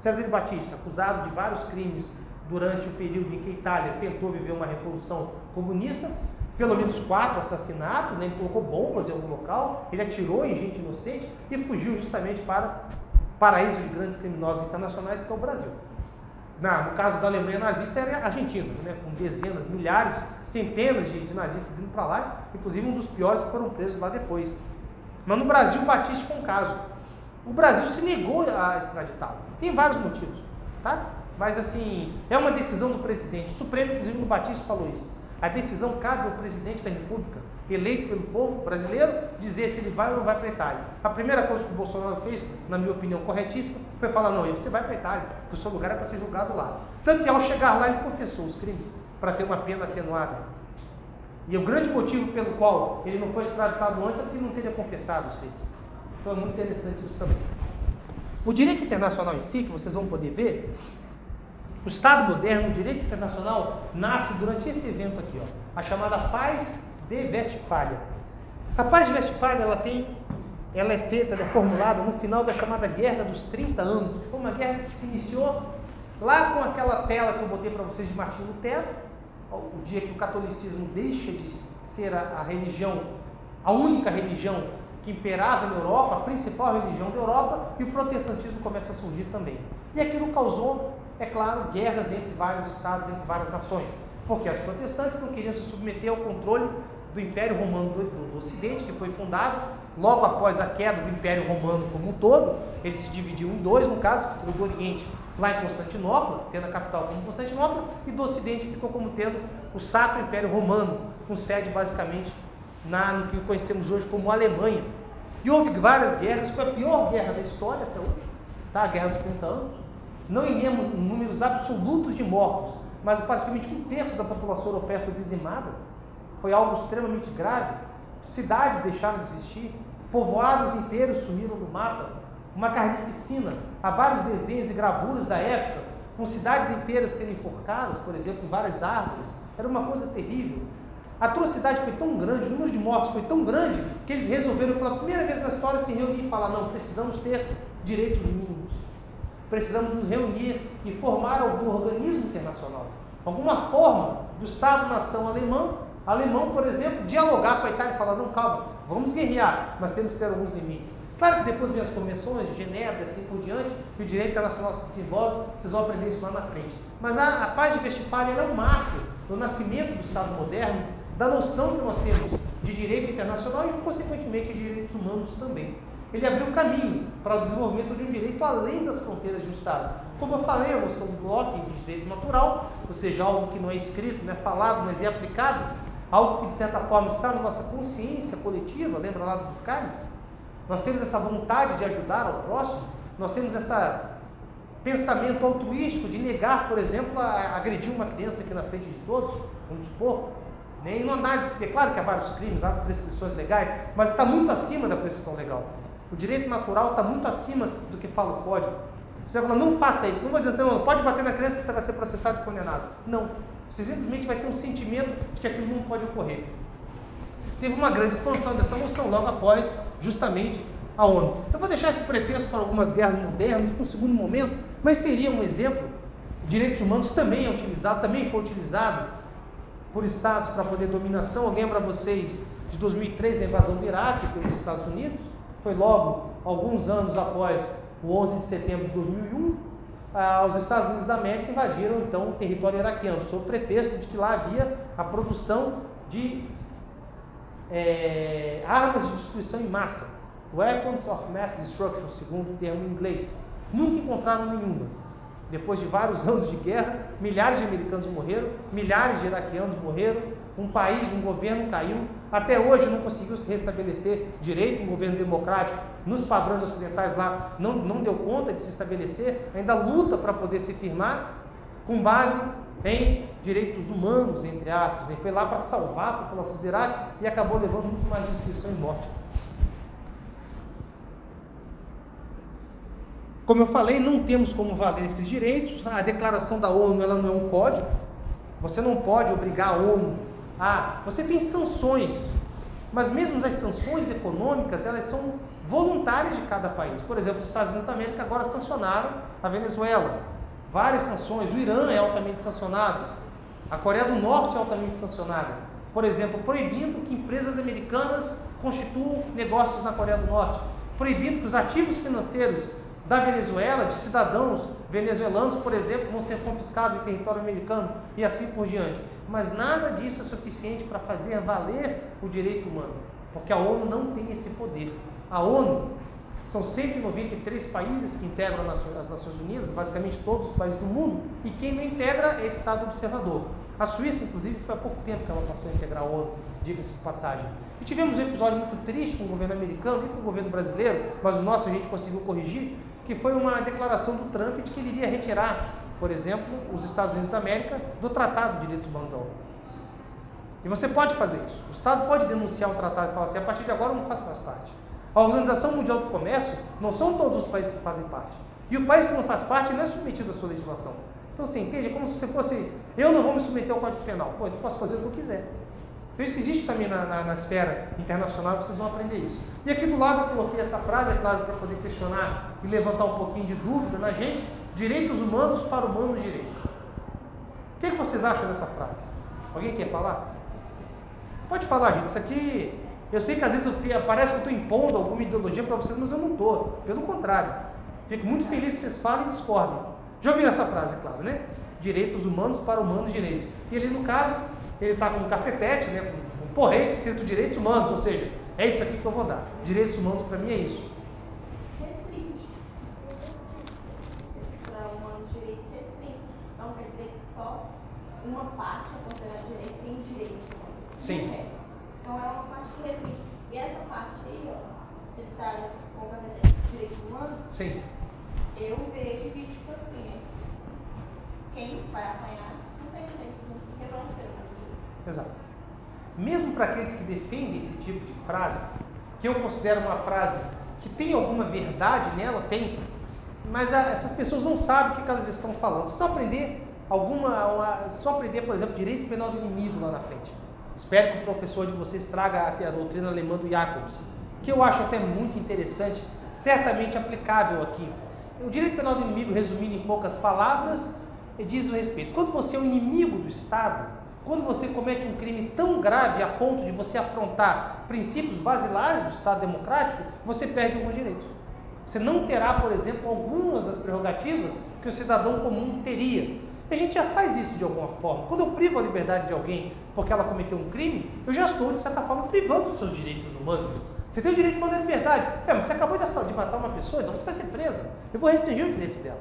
César Batista, acusado de vários crimes durante o período em que a Itália tentou viver uma revolução comunista, pelo menos quatro assassinatos, né? ele colocou bombas em algum local, ele atirou em gente inocente e fugiu justamente para paraíso de grandes criminosos internacionais, que é o Brasil. Na, no caso da Alemanha nazista era a Argentina, né, com dezenas, milhares, centenas de, de nazistas indo para lá, inclusive um dos piores que foram presos lá depois. Mas no Brasil, Batista foi um caso. O Brasil se negou a extraditá-lo. Tem vários motivos, tá? Mas assim, é uma decisão do presidente. O Supremo, inclusive, no Batista falou isso. A decisão cabe ao presidente da República, eleito pelo povo brasileiro, dizer se ele vai ou não vai para a Itália. A primeira coisa que o Bolsonaro fez, na minha opinião corretíssima, foi falar: não, você vai para a Itália, porque o seu lugar é para ser julgado lá. Tanto que ao chegar lá, ele confessou os crimes, para ter uma pena atenuada. E o grande motivo pelo qual ele não foi extraditado antes é porque ele não teria confessado os crimes. Então é muito interessante isso também. O direito internacional em si, que vocês vão poder ver, o Estado moderno, o direito internacional, nasce durante esse evento aqui, ó, a chamada Paz de Westfália. A Paz de Westfália, ela tem, ela é feita, ela é formulada no final da chamada Guerra dos 30 Anos, que foi uma guerra que se iniciou lá com aquela tela que eu botei para vocês de Martin Lutero, o dia que o catolicismo deixa de ser a, a religião, a única religião que imperava na Europa, a principal religião da Europa, e o protestantismo começa a surgir também. E aquilo causou é claro, guerras entre vários estados, entre várias nações, porque as protestantes não queriam se submeter ao controle do Império Romano do, do, Ocidente, que foi fundado logo após a queda do Império Romano como um todo. Ele se dividiu em dois, no caso, ficou do Oriente lá em Constantinopla, tendo a capital como Constantinopla, e do Ocidente ficou como tendo o Sacro Império Romano, com sede basicamente na, no que conhecemos hoje como Alemanha. E houve várias guerras, foi a pior guerra da história até hoje, tá? a Guerra dos 30 anos não iremos números absolutos de mortos, mas praticamente um terço da população europeia foi dizimada. Foi algo extremamente grave. Cidades deixaram de existir, povoados inteiros sumiram do mapa. Uma carnificina. Há vários desenhos e gravuras da época, com cidades inteiras sendo enforcadas, por exemplo, em várias árvores. Era uma coisa terrível. A atrocidade foi tão grande, o número de mortos foi tão grande, que eles resolveram pela primeira vez na história se reunir e falar: não, precisamos ter direitos mínimos precisamos nos reunir e formar algum organismo internacional. Alguma forma do Estado-nação alemão, alemão, por exemplo, dialogar com a Itália e falar, não, calma, vamos guerrear, mas temos que ter alguns limites. Claro que depois vem as convenções de Genebra, assim por diante, que o direito internacional se desenvolve, vocês vão aprender isso lá na frente. Mas a, a paz de Westfália é um marco do nascimento do Estado moderno, da noção que nós temos de direito internacional e, consequentemente, de direitos humanos também. ele abriu caminho para o desenvolvimento de um direito além das fronteiras de um Estado. Como eu falei, a noção do Locke de direito natural, ou seja, algo que não é escrito, não é falado, mas é aplicado, algo que de certa forma está na nossa consciência coletiva, lembra lá do Durkheim? Nós temos essa vontade de ajudar ao próximo, nós temos esse pensamento altruístico de negar, por exemplo, a agredir uma criança aqui na frente de todos, vamos supor, nem no andar de é claro que há vários crimes, há prescrições legais, mas está muito acima da prescrição legal. O direito natural está muito acima do que fala o código. Você vai falar, não faça isso. Não vou dizer assim, não, pode bater na criança que você vai ser processado e condenado. Não. Você simplesmente vai ter um sentimento de que aquilo não pode ocorrer. Teve uma grande expansão dessa noção logo após, justamente, a ONU. Eu vou deixar esse pretexto para algumas guerras modernas para um segundo momento, mas seria um exemplo. Direitos humanos também é utilizado, também foi utilizado por estados para poder dominação. Eu lembro a vocês de 2003, a invasão do Iraque pelos Estados Unidos. Foi logo alguns anos após o 11 de setembro de 2001. Ah, os Estados Unidos da América invadiram então o território iraquiano, sob pretexto de que lá havia a produção de é, armas de destruição em massa. Weapons of Mass Destruction, segundo o termo em inglês. Nunca encontraram nenhuma. Depois de vários anos de guerra, milhares de americanos morreram, milhares de iraquianos morreram, um país, um governo caiu. Até hoje não conseguiu se restabelecer direito, um governo democrático nos padrões ocidentais lá não, não deu conta de se estabelecer, ainda luta para poder se firmar com base em direitos humanos, entre aspas. Né? Foi lá para salvar a população do Iraque e acabou levando muito mais destruição e morte. Como eu falei, não temos como valer esses direitos. A declaração da ONU ela não é um código. Você não pode obrigar a ONU a. Você tem sanções, mas mesmo as sanções econômicas elas são voluntárias de cada país. Por exemplo, os Estados Unidos da América agora sancionaram a Venezuela. Várias sanções. O Irã é altamente sancionado. A Coreia do Norte é altamente sancionada. Por exemplo, proibindo que empresas americanas constituam negócios na Coreia do Norte. Proibindo que os ativos financeiros da Venezuela, de cidadãos venezuelanos, por exemplo, vão ser confiscados em território americano e assim por diante. Mas nada disso é suficiente para fazer valer o direito humano, porque a ONU não tem esse poder. A ONU são 193 países que integram as Nações Unidas, basicamente todos os países do mundo, e quem não integra é Estado observador. A Suíça, inclusive, foi há pouco tempo que ela passou a integrar a ONU, diga-se de passagem. E tivemos um episódio muito triste com o governo americano e com o governo brasileiro, mas o nosso a gente conseguiu corrigir, que foi uma declaração do Trump de que ele iria retirar, por exemplo, os Estados Unidos da América do Tratado de Direitos Humanos da ONU. E você pode fazer isso. O Estado pode denunciar o tratado e falar assim: a partir de agora eu não faço mais parte. A Organização Mundial do Comércio não são todos os países que fazem parte. E o país que não faz parte não é submetido à sua legislação. Então você entende? É como se você fosse, eu não vou me submeter ao Código Penal. Pô, eu posso fazer o que eu quiser. Então isso existe também na, na, na, esfera internacional, vocês vão aprender isso. E aqui do lado eu coloquei essa frase, é claro, para poder questionar e levantar um pouquinho de dúvida na gente. Direitos humanos para humanos direitos. O que, é que vocês acham dessa frase? Alguém quer falar? Pode falar, gente. Isso aqui, eu sei que às vezes eu parece que eu estou impondo alguma ideologia para vocês, mas eu não estou. Pelo contrário. Fico muito feliz que vocês falem e discordem. Já ouviram essa frase, claro, né? Direitos humanos para humanos direitos. E ali no caso, ele está com um cacetete, né, com um porrete escrito direitos humanos, ou seja, é isso aqui que eu vou dar. Direitos humanos para mim é isso. Restringe. Para humanos direitos restringe. Não quer dizer que só uma parte é considerada direito tem direitos humanos. Sim. Não. Então é uma parte que restringe. E essa parte aí, ó, que ele está com o cacetete de direitos humanos, Sim. eu vejo que, tipo assim, quem vai apanhar não tem direito, porque não ser humano. Exato. Mesmo para aqueles que defendem esse tipo de frase, que eu considero uma frase que tem alguma verdade nela, tem, mas a, essas pessoas não sabem o que, que elas estão falando. Se só aprender alguma, uma, só aprender, por exemplo, direito penal do inimigo lá na frente. Espero que o professor de vocês traga a, a doutrina alemã do Jacobs, que eu acho até muito interessante, certamente aplicável aqui. O direito penal do inimigo, resumindo em poucas palavras, diz o respeito. Quando você é o inimigo do Estado, quando você comete um crime tão grave a ponto de você afrontar princípios basilares do Estado democrático, você perde alguns direitos. Você não terá, por exemplo, algumas das prerrogativas que o cidadão comum teria. A gente já faz isso de alguma forma. Quando eu privo a liberdade de alguém porque ela cometeu um crime, eu já estou, de certa forma, privando dos seus direitos humanos. Você tem o direito de mandar liberdade. É, mas você acabou de, de matar uma pessoa, então você vai ser presa. Eu vou restringir o direito dela.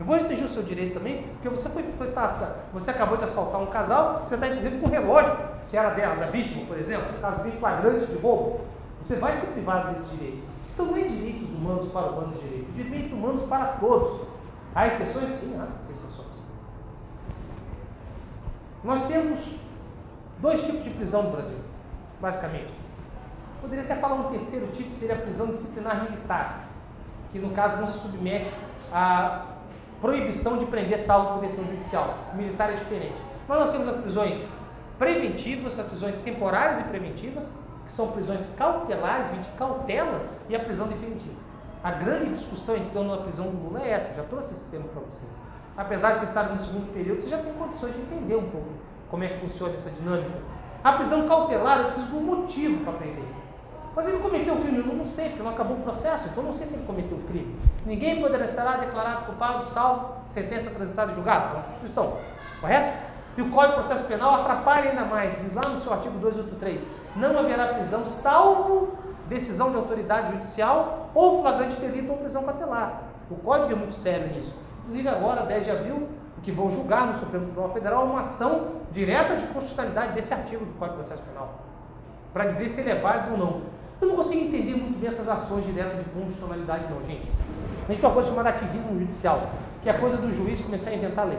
Eu vou restringir o seu direito também, porque você foi, foi tá, você acabou de assaltar um casal, você está inclusive com o relógio, que era dela, da vítima, por exemplo, caso de flagrante de roubo. Você vai ser privado desse direito. Então não é direitos humanos para humanos de direito, direitos humanos para todos. Há exceções? Sim, há exceções. Nós temos dois tipos de prisão no Brasil, basicamente. Poderia até falar um terceiro tipo, que seria a prisão disciplinar militar, que no caso não se submete à proibição de prender salvo por decisão judicial. O militar é diferente. Mas nós temos as prisões preventivas, as prisões temporárias e preventivas, que são prisões cautelares, de cautela, e a prisão definitiva. A grande discussão em torno da prisão do Lula é essa, já trouxe esse tema para vocês. Apesar de vocês estarem no segundo período, você já tem condições de entender um pouco como é que funciona essa dinâmica. A prisão cautelar, eu preciso de um motivo para prender. Mas ele cometeu o crime? Eu não sei, porque não acabou o processo, então não sei se ele cometeu o crime. Ninguém poderá ser declarado culpado, salvo sentença transitada e julgada, uma Constituição, correto? E o Código de Processo Penal atrapalha ainda mais, diz lá no seu artigo 283, não haverá prisão salvo decisão de autoridade judicial ou flagrante delito ou prisão cautelar. O Código é muito sério nisso. Inclusive agora, 10 de abril, que vão julgar no Supremo Tribunal Federal é uma ação direta de constitucionalidade desse artigo do Código de Processo Penal, para dizer se ele é válido ou não. Eu não consigo entender muito bem essas ações diretas de constitucionalidade, não, gente. A gente tem uma coisa chamada ativismo judicial, que é a coisa do juiz começar a inventar lei.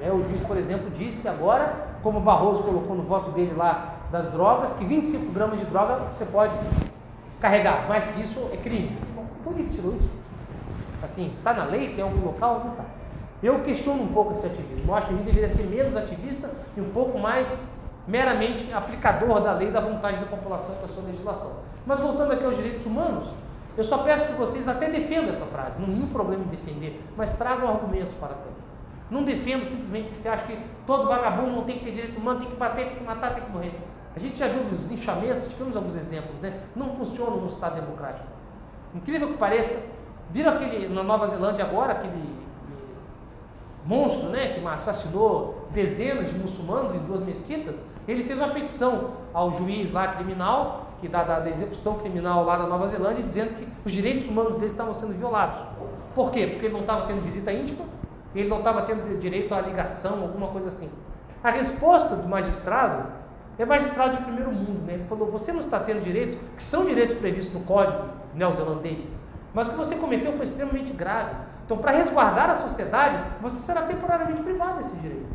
Né? O juiz, por exemplo, disse que agora, como o Barroso colocou no voto dele lá das drogas, que 25 gramas de droga você pode carregar, mais que isso é crime. Bom, onde que tirou isso? Assim, está na lei, tem algum local? Não está. Eu questiono um pouco esse ativismo. Eu acho que gente deveria ser menos ativista e um pouco mais meramente aplicador da lei da vontade da população com a sua legislação. Mas voltando aqui aos direitos humanos, eu só peço que vocês até defendam essa frase, não nenhum problema em defender, mas tragam argumentos para tanto. Não defendo simplesmente porque você acha que todo vagabundo não tem que ter direito humano, tem que bater, tem que matar, tem que morrer. A gente já viu os linchamentos, tivemos alguns exemplos, né? Não funciona no Estado democrático. Incrível que pareça, viram aquele, na Nova Zelândia agora, aquele monstro, né, que assassinou dezenas de muçulmanos em duas mesquitas, ele fez uma petição ao juiz lá criminal, que dá da, da execução criminal lá da Nova Zelândia, dizendo que os direitos humanos dele estavam sendo violados. Por quê? Porque ele não estava tendo visita íntima, ele não estava tendo direito à ligação, alguma coisa assim. A resposta do magistrado é magistrado de primeiro mundo, né? Ele falou: você não está tendo direitos, que são direitos previstos no código neozelandês, mas o que você cometeu foi extremamente grave. Então, para resguardar a sociedade, você será temporariamente privado desse direito.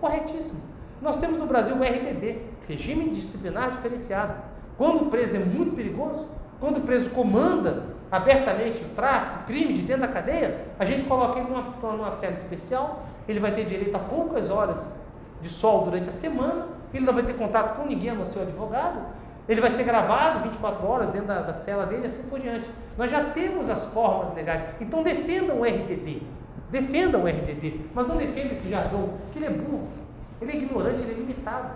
Corretíssimo. Nós temos no Brasil o RDD, Regime Disciplinar Diferenciado. Quando o preso é muito perigoso, quando o preso comanda abertamente o tráfico, o crime de dentro da cadeia, a gente coloca ele numa, numa cela especial, ele vai ter direito a poucas horas de sol durante a semana, ele não vai ter contato com ninguém, a não ser o advogado, ele vai ser gravado 24 horas dentro da, da cela dele e assim por diante. Nós já temos as formas legais. Então defendam o RDD. Defendam o RDD. Mas não defendam esse jargão, que ele é burro. Ele é ignorante, ele é limitado.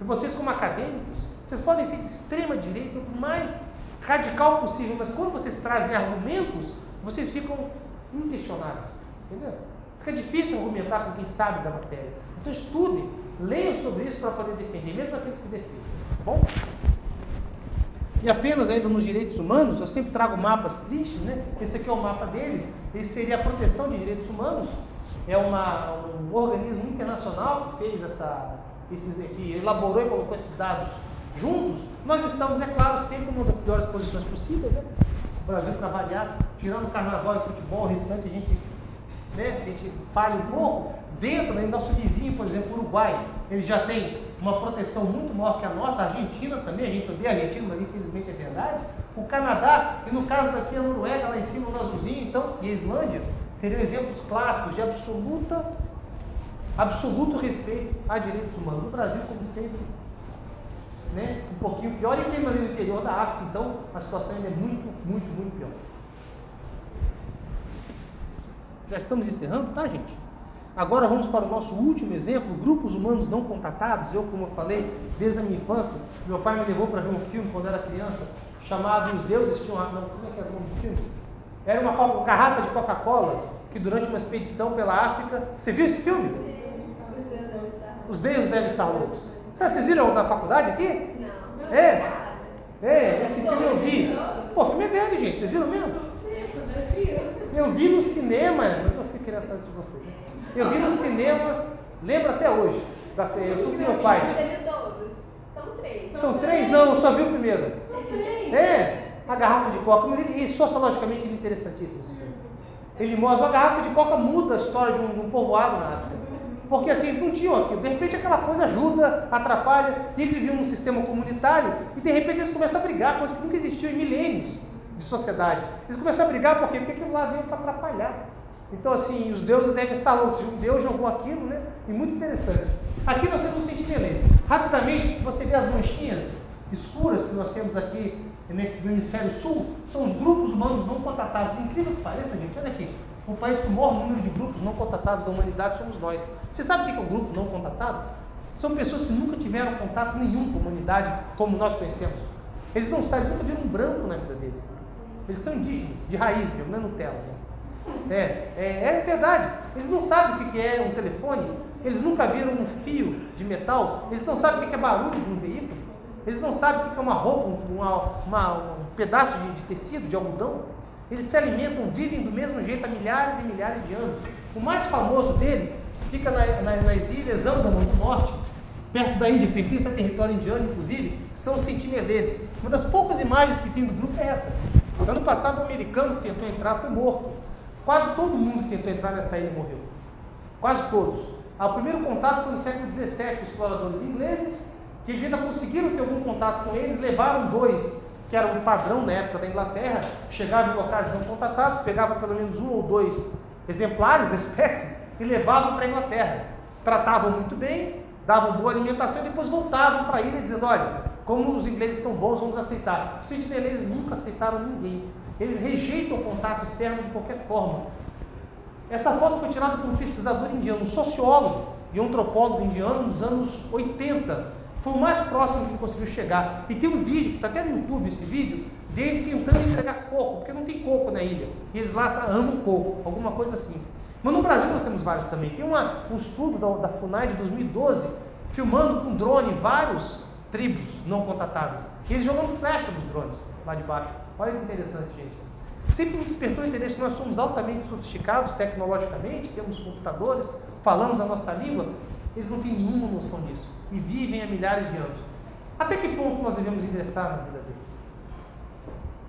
E vocês, como acadêmicos, vocês podem ser de extrema direita, o mais radical possível, mas quando vocês trazem argumentos, vocês ficam inquestionáveis. Entendeu? Fica difícil argumentar com quem sabe da matéria. Então estudem, leiam sobre isso para poder defender, mesmo aqueles que defendem. Tá bom? E apenas ainda nos direitos humanos, eu sempre trago mapas tristes, né? Esse aqui é o mapa deles, esse seria a proteção de direitos humanos. É uma, um organismo internacional que fez essa, esses, que elaborou e colocou esses dados juntos. Nós estamos, é claro, sempre numa das piores posições possíveis, né? O Brasil para variar, tirando carnaval e futebol, o restante a gente, né, a gente falha um pouco. Dentro, né, nosso vizinho, por exemplo, Uruguai, ele já tem uma proteção muito maior que a nossa, a Argentina também, a gente odeia a Argentina, mas infelizmente é verdade. O Canadá, e no caso daqui a Noruega, lá em cima, o azulzinho, então, e a Islândia, seriam exemplos clássicos de absoluta, absoluto respeito a direitos humanos. O Brasil, como sempre, né, um pouquinho pior, e quem no interior da África, então, a situação ainda é muito, muito, muito pior. Já estamos encerrando, tá, gente? Agora vamos para o nosso último exemplo, grupos humanos não contatados. Eu, como eu falei, desde a minha infância, meu pai me levou para ver um filme quando era criança, chamado Os Deuses Tinham... Como é que era o nome do filme? Era uma, garrafa de Coca-Cola, que durante uma expedição pela África... Você viu esse filme? Os Deuses devem estar loucos. Vocês viram na faculdade aqui? Não. É? É, esse filme eu vi. Pô, o filme é velho, gente. Vocês viram mesmo? Eu vi no cinema, mas eu fui criança antes de vocês. Eu vi no cinema, lembro até hoje. Da série. Eu fui com meu pai. Você viu todos? São três. São três? Não, eu só vi o primeiro. É, a garrafa de coca. Mas ele, ele, sociologicamente ele é interessantíssimo esse filme. Ele mostra, a garrafa de coca muda a história de um, de um povoado na África. Porque assim, eles não tinham aquilo. De repente aquela coisa ajuda, atrapalha. E eles viviam num sistema comunitário e de repente eles começam a brigar, coisa que nunca existiu em milênios de sociedade. Eles começam a brigar por quê? Porque aquilo lá veio para atrapalhar. Então, assim, os deuses devem estar loucos. Um Deus jogou aquilo, né? E muito interessante. Aqui nós temos o sentinelense. Rapidamente, você vê as manchinhas escuras que nós temos aqui nesse hemisfério sul, são os grupos humanos não contatados. Incrível que pareça, gente, olha aqui. O país com o maior número de grupos não contatados da humanidade somos nós. Você sabe o que é um grupo não contatado? São pessoas que nunca tiveram contato nenhum com a humanidade como nós conhecemos. Eles não sabem, nunca viram um branco na vida dele. Eles são indígenas, de raiz mesmo, não é Nutella. Né? É, é, é verdade. Eles não sabem o que é um telefone, eles nunca viram um fio de metal, eles não sabem o que é barulho de um veículo, eles não sabem o que é uma roupa, um, uma, uma, um pedaço de, de tecido, de algodão. Eles se alimentam, vivem do mesmo jeito há milhares e milhares de anos. O mais famoso deles fica na, na, nas ilhas Andaman do Norte, perto da Índia, pertence a território indiano, inclusive, são os sentineleses. Uma das poucas imagens que tem do grupo é essa. Ano passado, um americano que tentou entrar foi morto. Quase todo mundo que tentou entrar nessa ilha morreu. Quase todos. Ah, o primeiro contato foi no século XVII, exploradores ingleses, que eles ainda conseguiram ter algum contato com eles, levaram dois, que eram um padrão na época da Inglaterra, chegavam em locais não contatados, pegavam pelo menos um ou dois exemplares da espécie e levavam para a Inglaterra. Tratavam muito bem, davam boa alimentação e depois voltavam para a ilha dizendo, olha, como os ingleses são bons, vamos aceitar. Os sentineleses nunca aceitaram ninguém. Eles rejeitam o contato externo de qualquer forma. Essa foto foi tirada por um pesquisador indiano, um sociólogo e antropólogo indiano nos anos 80. Foi o mais próximo que ele conseguiu chegar. E tem um vídeo, que está até no YouTube esse vídeo, dele tentando entregar coco, porque não tem coco na ilha. E eles lá amam coco, alguma coisa assim. Mas no Brasil nós temos vários também. Tem uma, um estudo da, da FUNAI de 2012, filmando com drone vários tribos não contatadas. E eles jogando flecha nos drones lá de baixo. Olha que interessante, gente. Sempre me despertou interesse, nós somos altamente sofisticados tecnologicamente, temos computadores, falamos a nossa língua, eles não têm nenhuma noção disso e vivem há milhares de anos. Até que ponto nós devemos ingressar na vida deles?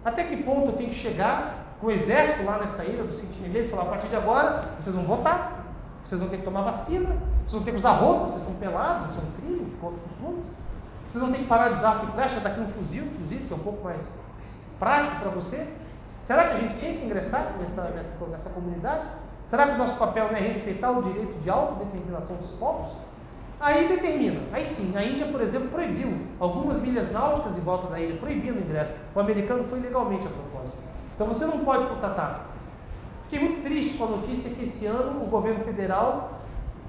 Até que ponto eu tenho que chegar com o exército lá nessa ilha dos sentineleiros e falar: a partir de agora vocês vão votar, vocês vão ter que tomar vacina, vocês vão ter que usar roupa, vocês estão pelados, isso é um crime contra os costumes. Vocês vão ter que parar de usar arco flecha, daqui um fuzil, inclusive, que é um pouco mais prático para você. Será que a gente tem que ingressar nessa, nessa, nessa comunidade? Será que o nosso papel não é respeitar o direito de autodeterminação dos povos? Aí determina. Aí sim, a Índia, por exemplo, proibiu algumas milhas náuticas em volta da ilha, proibindo o ingresso. O americano foi ilegalmente a propósito. Então você não pode contatar. Fiquei muito triste com a notícia que esse ano o governo federal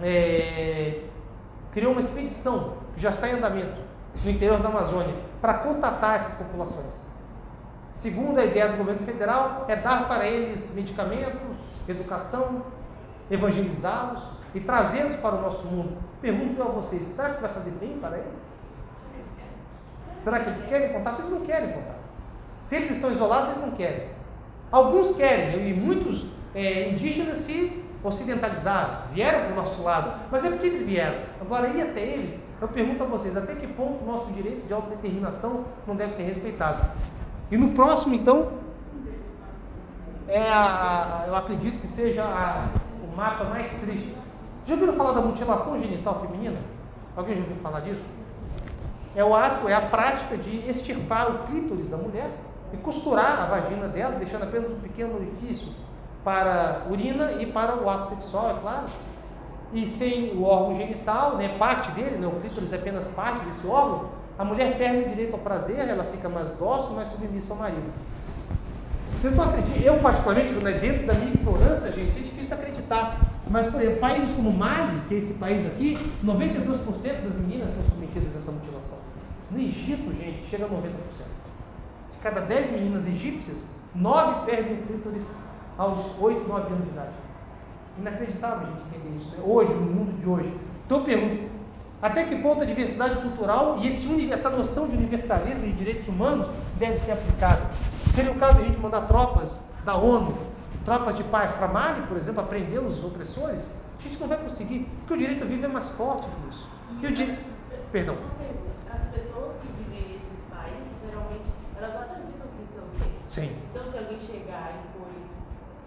é, criou uma expedição que já está em andamento no interior da Amazônia para contatar essas populações. Segundo a ideia do governo federal, é dar para eles medicamentos, educação, evangelizá-los e trazê-los para o nosso mundo. Pergunto a vocês, será que vai fazer bem para eles? Será que eles querem contato? Eles não querem contato. Se eles estão isolados, eles não querem. Alguns querem, e muitos é, indígenas se ocidentalizaram, vieram para o nosso lado, mas é porque eles vieram. Agora, ir até eles, eu pergunto a vocês, até que ponto o nosso direito de autodeterminação não deve ser respeitado? E no próximo, então, é a, eu acredito que seja a, o mapa mais triste. Já ouviram falar da mutilação genital feminina? Alguém já ouviu falar disso? É o ato, é a prática de extirpar o clítoris da mulher e costurar a vagina dela, deixando apenas um pequeno orifício para urina e para o ato sexual, é claro. E sem o órgão genital, né, parte dele, né, o clítoris é apenas parte desse órgão, a mulher perde o direito ao prazer, ela fica mais dócil, mais submissa ao marido. Vocês não acreditam? Eu, particularmente, né, dentro da minha ignorância, gente, é difícil acreditar. Mas, por exemplo, países como Mali, que é esse país aqui, 92% das meninas são submetidas a essa mutilação. No Egito, gente, chega a 90%. De cada 10 meninas egípcias, 9 perdem o clítoris aos 8, 9 anos de idade. Inacreditável a gente entender isso, né? hoje, no mundo de hoje. Então eu pergunto, Até que ponto a diversidade cultural e esse, essa noção de universalismo e direitos humanos deve ser aplicada? Seria o caso de a gente mandar tropas da ONU, tropas de paz para Mali, por exemplo, aprender os opressores? A gente não vai conseguir, porque o direito vivo é mais forte que isso. E o direito. Perdão. As pessoas que vivem nesses países, geralmente, elas acreditam que isso é o ser. Sim, Então, se alguém chegar e pôr isso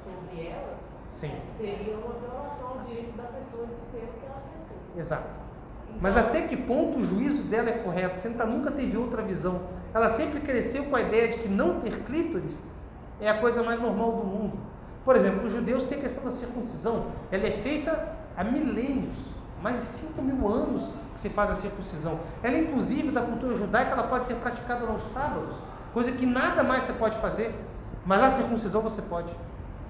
sobre elas, sim, seria uma violação ao direito da pessoa de ser o que ela quer ser. exato. Mas até que ponto o juízo dela é correto? Você nunca- teve outra visão. Ela sempre cresceu com a ideia de que não ter clítoris é a coisa mais normal do mundo. Por exemplo, os judeus têm a questão da circuncisão. Ela é feita há milênios, mais de 5 mil anos que se faz a circuncisão. Ela, inclusive, da cultura judaica, ela pode ser praticada aos sábados, coisa que nada mais você pode fazer. Mas a circuncisão você pode.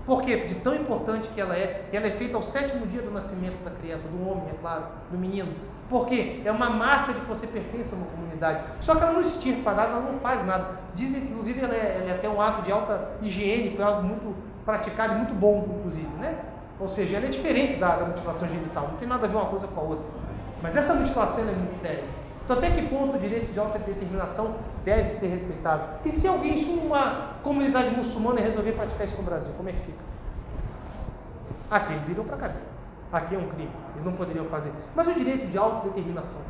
Por quê? De tão importante que ela é. Ela é feita ao sétimo dia do nascimento da criança, do homem, é claro, do menino. Por quê? É uma marca de que você pertence a uma comunidade. Só que ela não extirpa nada, ela não faz nada. Dizem que, inclusive, ela é, ela é até um ato de alta higiene, foi algo muito praticado e muito bom, inclusive, né? Ou seja, ela é diferente da, da mutilação genital, não tem nada a ver uma coisa com a outra. Mas essa mutilação é muito séria. Então, até que ponto o direito de autodeterminação deve ser respeitado? E se alguém, se uma comunidade muçulmana resolver praticar isso no Brasil, como é que fica? Aqui eles iriam para cadeia. Aqui é um crime, eles não poderiam fazer. Mas o direito de autodeterminação.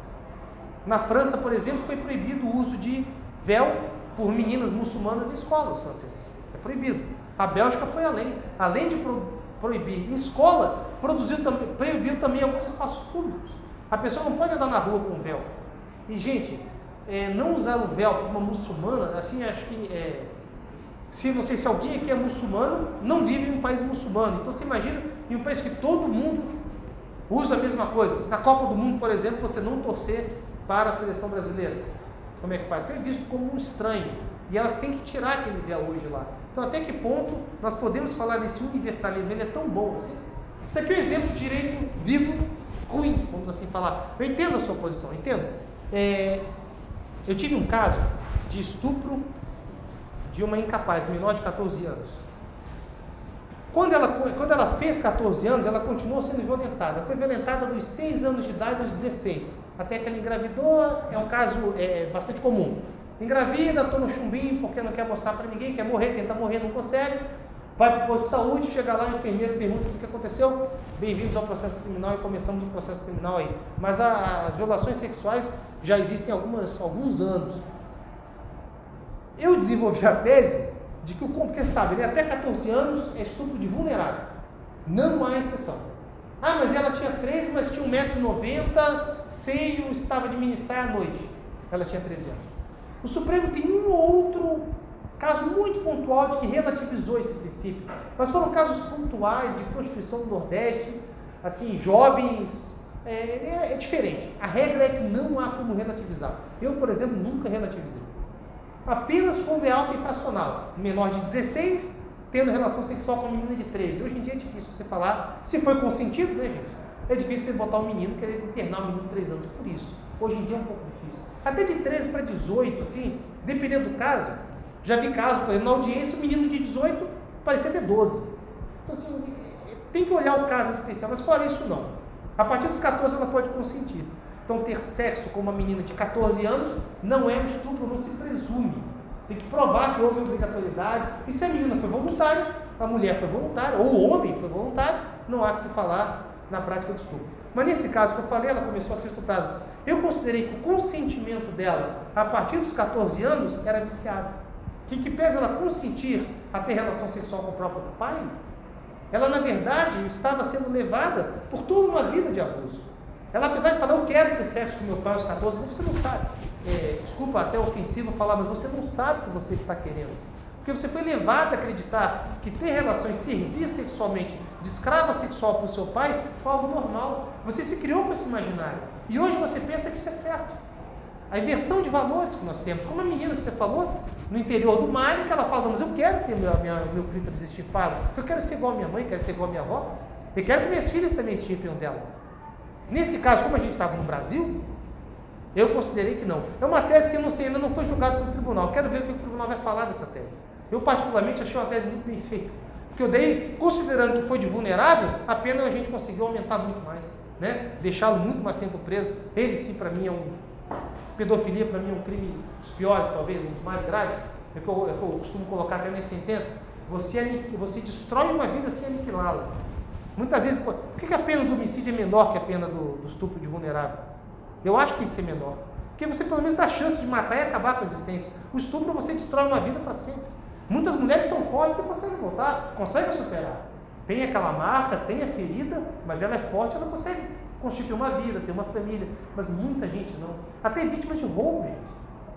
Na França, por exemplo, foi proibido o uso de véu por meninas muçulmanas em escolas francesas. É proibido. A Bélgica foi além. Além de pro- proibir em escola, produziu proibiu também alguns espaços públicos. A pessoa não pode andar na rua com véu. E, gente, é, não usar o véu por uma muçulmana, assim, acho que é, se não sei se alguém aqui é muçulmano, não vive em um país muçulmano. Então você imagina em um país que todo mundo usa a mesma coisa. Na Copa do Mundo, por exemplo, você não torcer para a seleção brasileira. Como é que faz? Você é visto como um estranho. E elas têm que tirar aquele véu hoje lá. Então até que ponto nós podemos falar desse universalismo? Ele é tão bom assim. Isso aqui é um exemplo de direito vivo ruim, vamos assim falar. Eu entendo a sua posição, entendo. É, eu tive um caso de estupro de uma incapaz, menor de 14 anos. Quando ela, quando ela fez 14 anos, ela continuou sendo violentada. Foi violentada dos 6 anos de idade aos 16. Até que ela engravidou, é um caso é, bastante comum. Engravida, toma um chumbinho porque não quer mostrar para ninguém, quer morrer, tenta morrer, não consegue. Vai para o posto de saúde, chega lá, o enfermeiro pergunta o que aconteceu. Bem-vindos ao processo criminal e começamos o processo criminal aí. Mas a, as violações sexuais já existem há alguns anos. Eu desenvolvi a tese de que o porque sabe, né, até 14 anos é estupro de vulnerável. Não há exceção. Ah, mas ela tinha 13, mas tinha 1,90m, seio, estava de minissaia à noite. Ela tinha 13 anos. O Supremo tem um ou outro caso muito pontual de que relativizou esse princípio. Mas foram casos pontuais de prostituição do Nordeste, assim, jovens. É, é, é diferente. A regra é que não há como relativizar. Eu, por exemplo, nunca relativizei apenas quando é alta infracional. Um menor de 16 tendo relação sexual com menina de 13. Hoje em dia é difícil você falar, se foi consentido, né, gente? É difícil você botar um menino querer internar um menino de 3 anos por isso. Hoje em dia é um pouco difícil. Até de 13 para 18, assim, dependendo do caso. Já vi casos, por exemplo, na audiência, o menino de 18 parecia ter 12. Então, assim, tem que olhar o caso especial, mas fora isso, não. A partir dos 14 ela pode consentir. Então, ter sexo com uma menina de 14 anos não é um estupro, não se presume. Tem que provar que houve obrigatoriedade. E se a menina foi voluntária, a mulher foi voluntária, ou o homem foi voluntário, não há que se falar na prática do estupro. Mas nesse caso que eu falei, ela começou a ser estuprada. Eu considerei que o consentimento dela, a partir dos 14 anos, era viciado. Que, que pesa ela consentir a ter relação sexual com o próprio pai, ela, na verdade, estava sendo levada por toda uma vida de abuso. Ela, apesar de falar, eu quero ter sexo com meu pai aos 14, você não sabe. É, desculpa, até ofensivo falar, mas você não sabe o que você está querendo. Porque você foi levado a acreditar que ter relações, servir sexualmente, de escrava sexual para o seu pai, foi algo normal. Você se criou com esse imaginário. E hoje você pensa que isso é certo. A inversão de valores que nós temos. Como a menina que você falou, no interior do Mali, que ela fala, mas eu quero ter meu, minha, meu clítoris estipado. Eu quero ser igual a minha mãe, quero ser igual a minha avó. Eu quero que minhas filhas também estipem um dela. Nesse caso, como a gente estava no Brasil, eu considerei que não. É uma tese que eu não sei, ainda não foi julgada pelo tribunal. Quero ver o que o tribunal vai falar dessa tese. Eu, particularmente, achei uma tese muito bem feita. que eu dei, considerando que foi de vulnerável, a pena a gente conseguiu aumentar muito mais, né? Deixá-lo muito mais tempo preso. Ele sim, para mim, é um. Pedofilia, para mim, é um crime dos piores, talvez, um dos mais graves. É que eu, é que eu costumo colocar até na sentença. Você, você destrói uma vida sem aniquilá-la. Muitas vezes, por que a pena do homicídio é menor que a pena do, do estupro de vulnerável? Eu acho que tem que ser menor. Porque você pelo menos dá chance de matar e acabar com a existência. O estupro você destrói uma vida para sempre. Muitas mulheres são fortes e conseguem voltar, conseguem superar. Tem aquela marca, tem a ferida, mas ela é forte, ela consegue constituir uma vida, ter uma família. Mas muita gente não. Até vítimas de roubo, gente.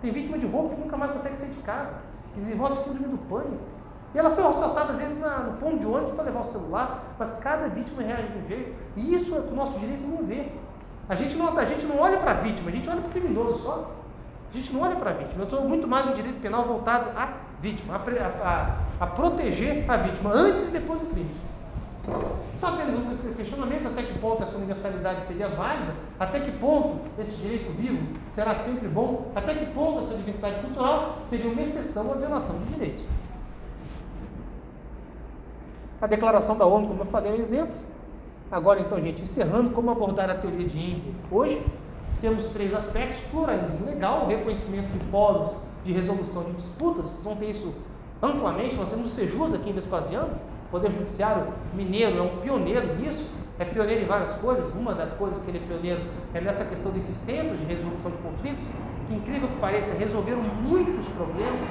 Tem vítima de roubo que nunca mais consegue sair de casa, que desenvolve síndrome do pânico. E ela foi assaltada às vezes na- no ponto de ônibus para levar o celular, mas cada vítima reage de um jeito. E isso é o nosso direito não vê. A gente não, a gente não olha para a vítima, a gente olha para o criminoso só. A gente não olha para a vítima. Eu estou muito mais no direito penal voltado à vítima, a, a- a- proteger a vítima antes e depois do crime. Então, apenas dos questionamentos: até que ponto essa universalidade seria válida? Até que ponto esse direito vivo será sempre bom? Até que ponto essa diversidade cultural seria uma exceção à violação de direitos? A declaração da ONU, como eu falei, é um exemplo. Agora, então, gente, encerrando, como abordar a teoria de Engel hoje? Temos três aspectos: pluralismo legal, reconhecimento de fóruns de resolução de disputas, vocês vão ter isso amplamente. Nós temos o Sejus aqui em Vespasiano, o Poder Judiciário Mineiro é um pioneiro nisso, é pioneiro em várias coisas. Uma das coisas que ele é pioneiro é nessa questão desses centros de resolução de conflitos, que, incrível que pareça, resolveram muitos problemas.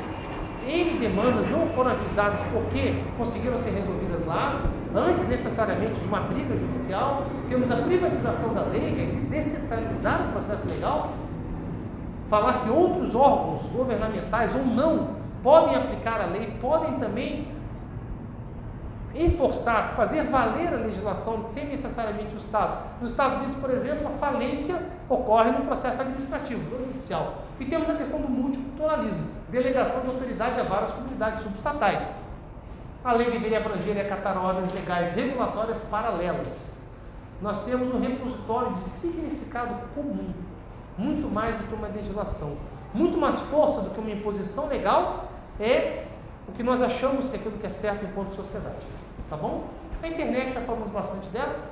N demandas não foram avisadas porque conseguiram ser resolvidas lá, antes necessariamente de uma briga judicial. Temos a privatização da lei, que é descentralizar o processo legal, falar que outros órgãos governamentais ou não podem aplicar a lei, podem também enforçar, fazer valer a legislação sem necessariamente o Estado. Nos Estados Unidos, por exemplo, a falência ocorre no processo administrativo, judicial. E temos a questão do multiculturalismo, delegação de autoridade a várias comunidades subestatais. A lei deveria abranger e acatar ordens legais regulatórias paralelas. Nós temos um repositório de significado comum, muito mais do que uma legislação. Muito mais força do que uma imposição legal é o que nós achamos que é aquilo que é certo enquanto sociedade. Tá bom? A internet já falamos bastante dela.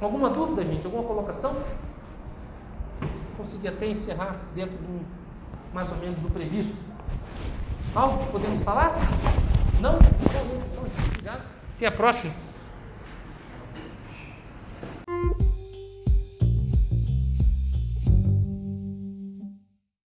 Alguma dúvida, gente? Alguma colocação? Consegui até encerrar dentro do mais ou menos do previsto. Algo podemos falar? Não? Então, Obrigado. Até a próxima.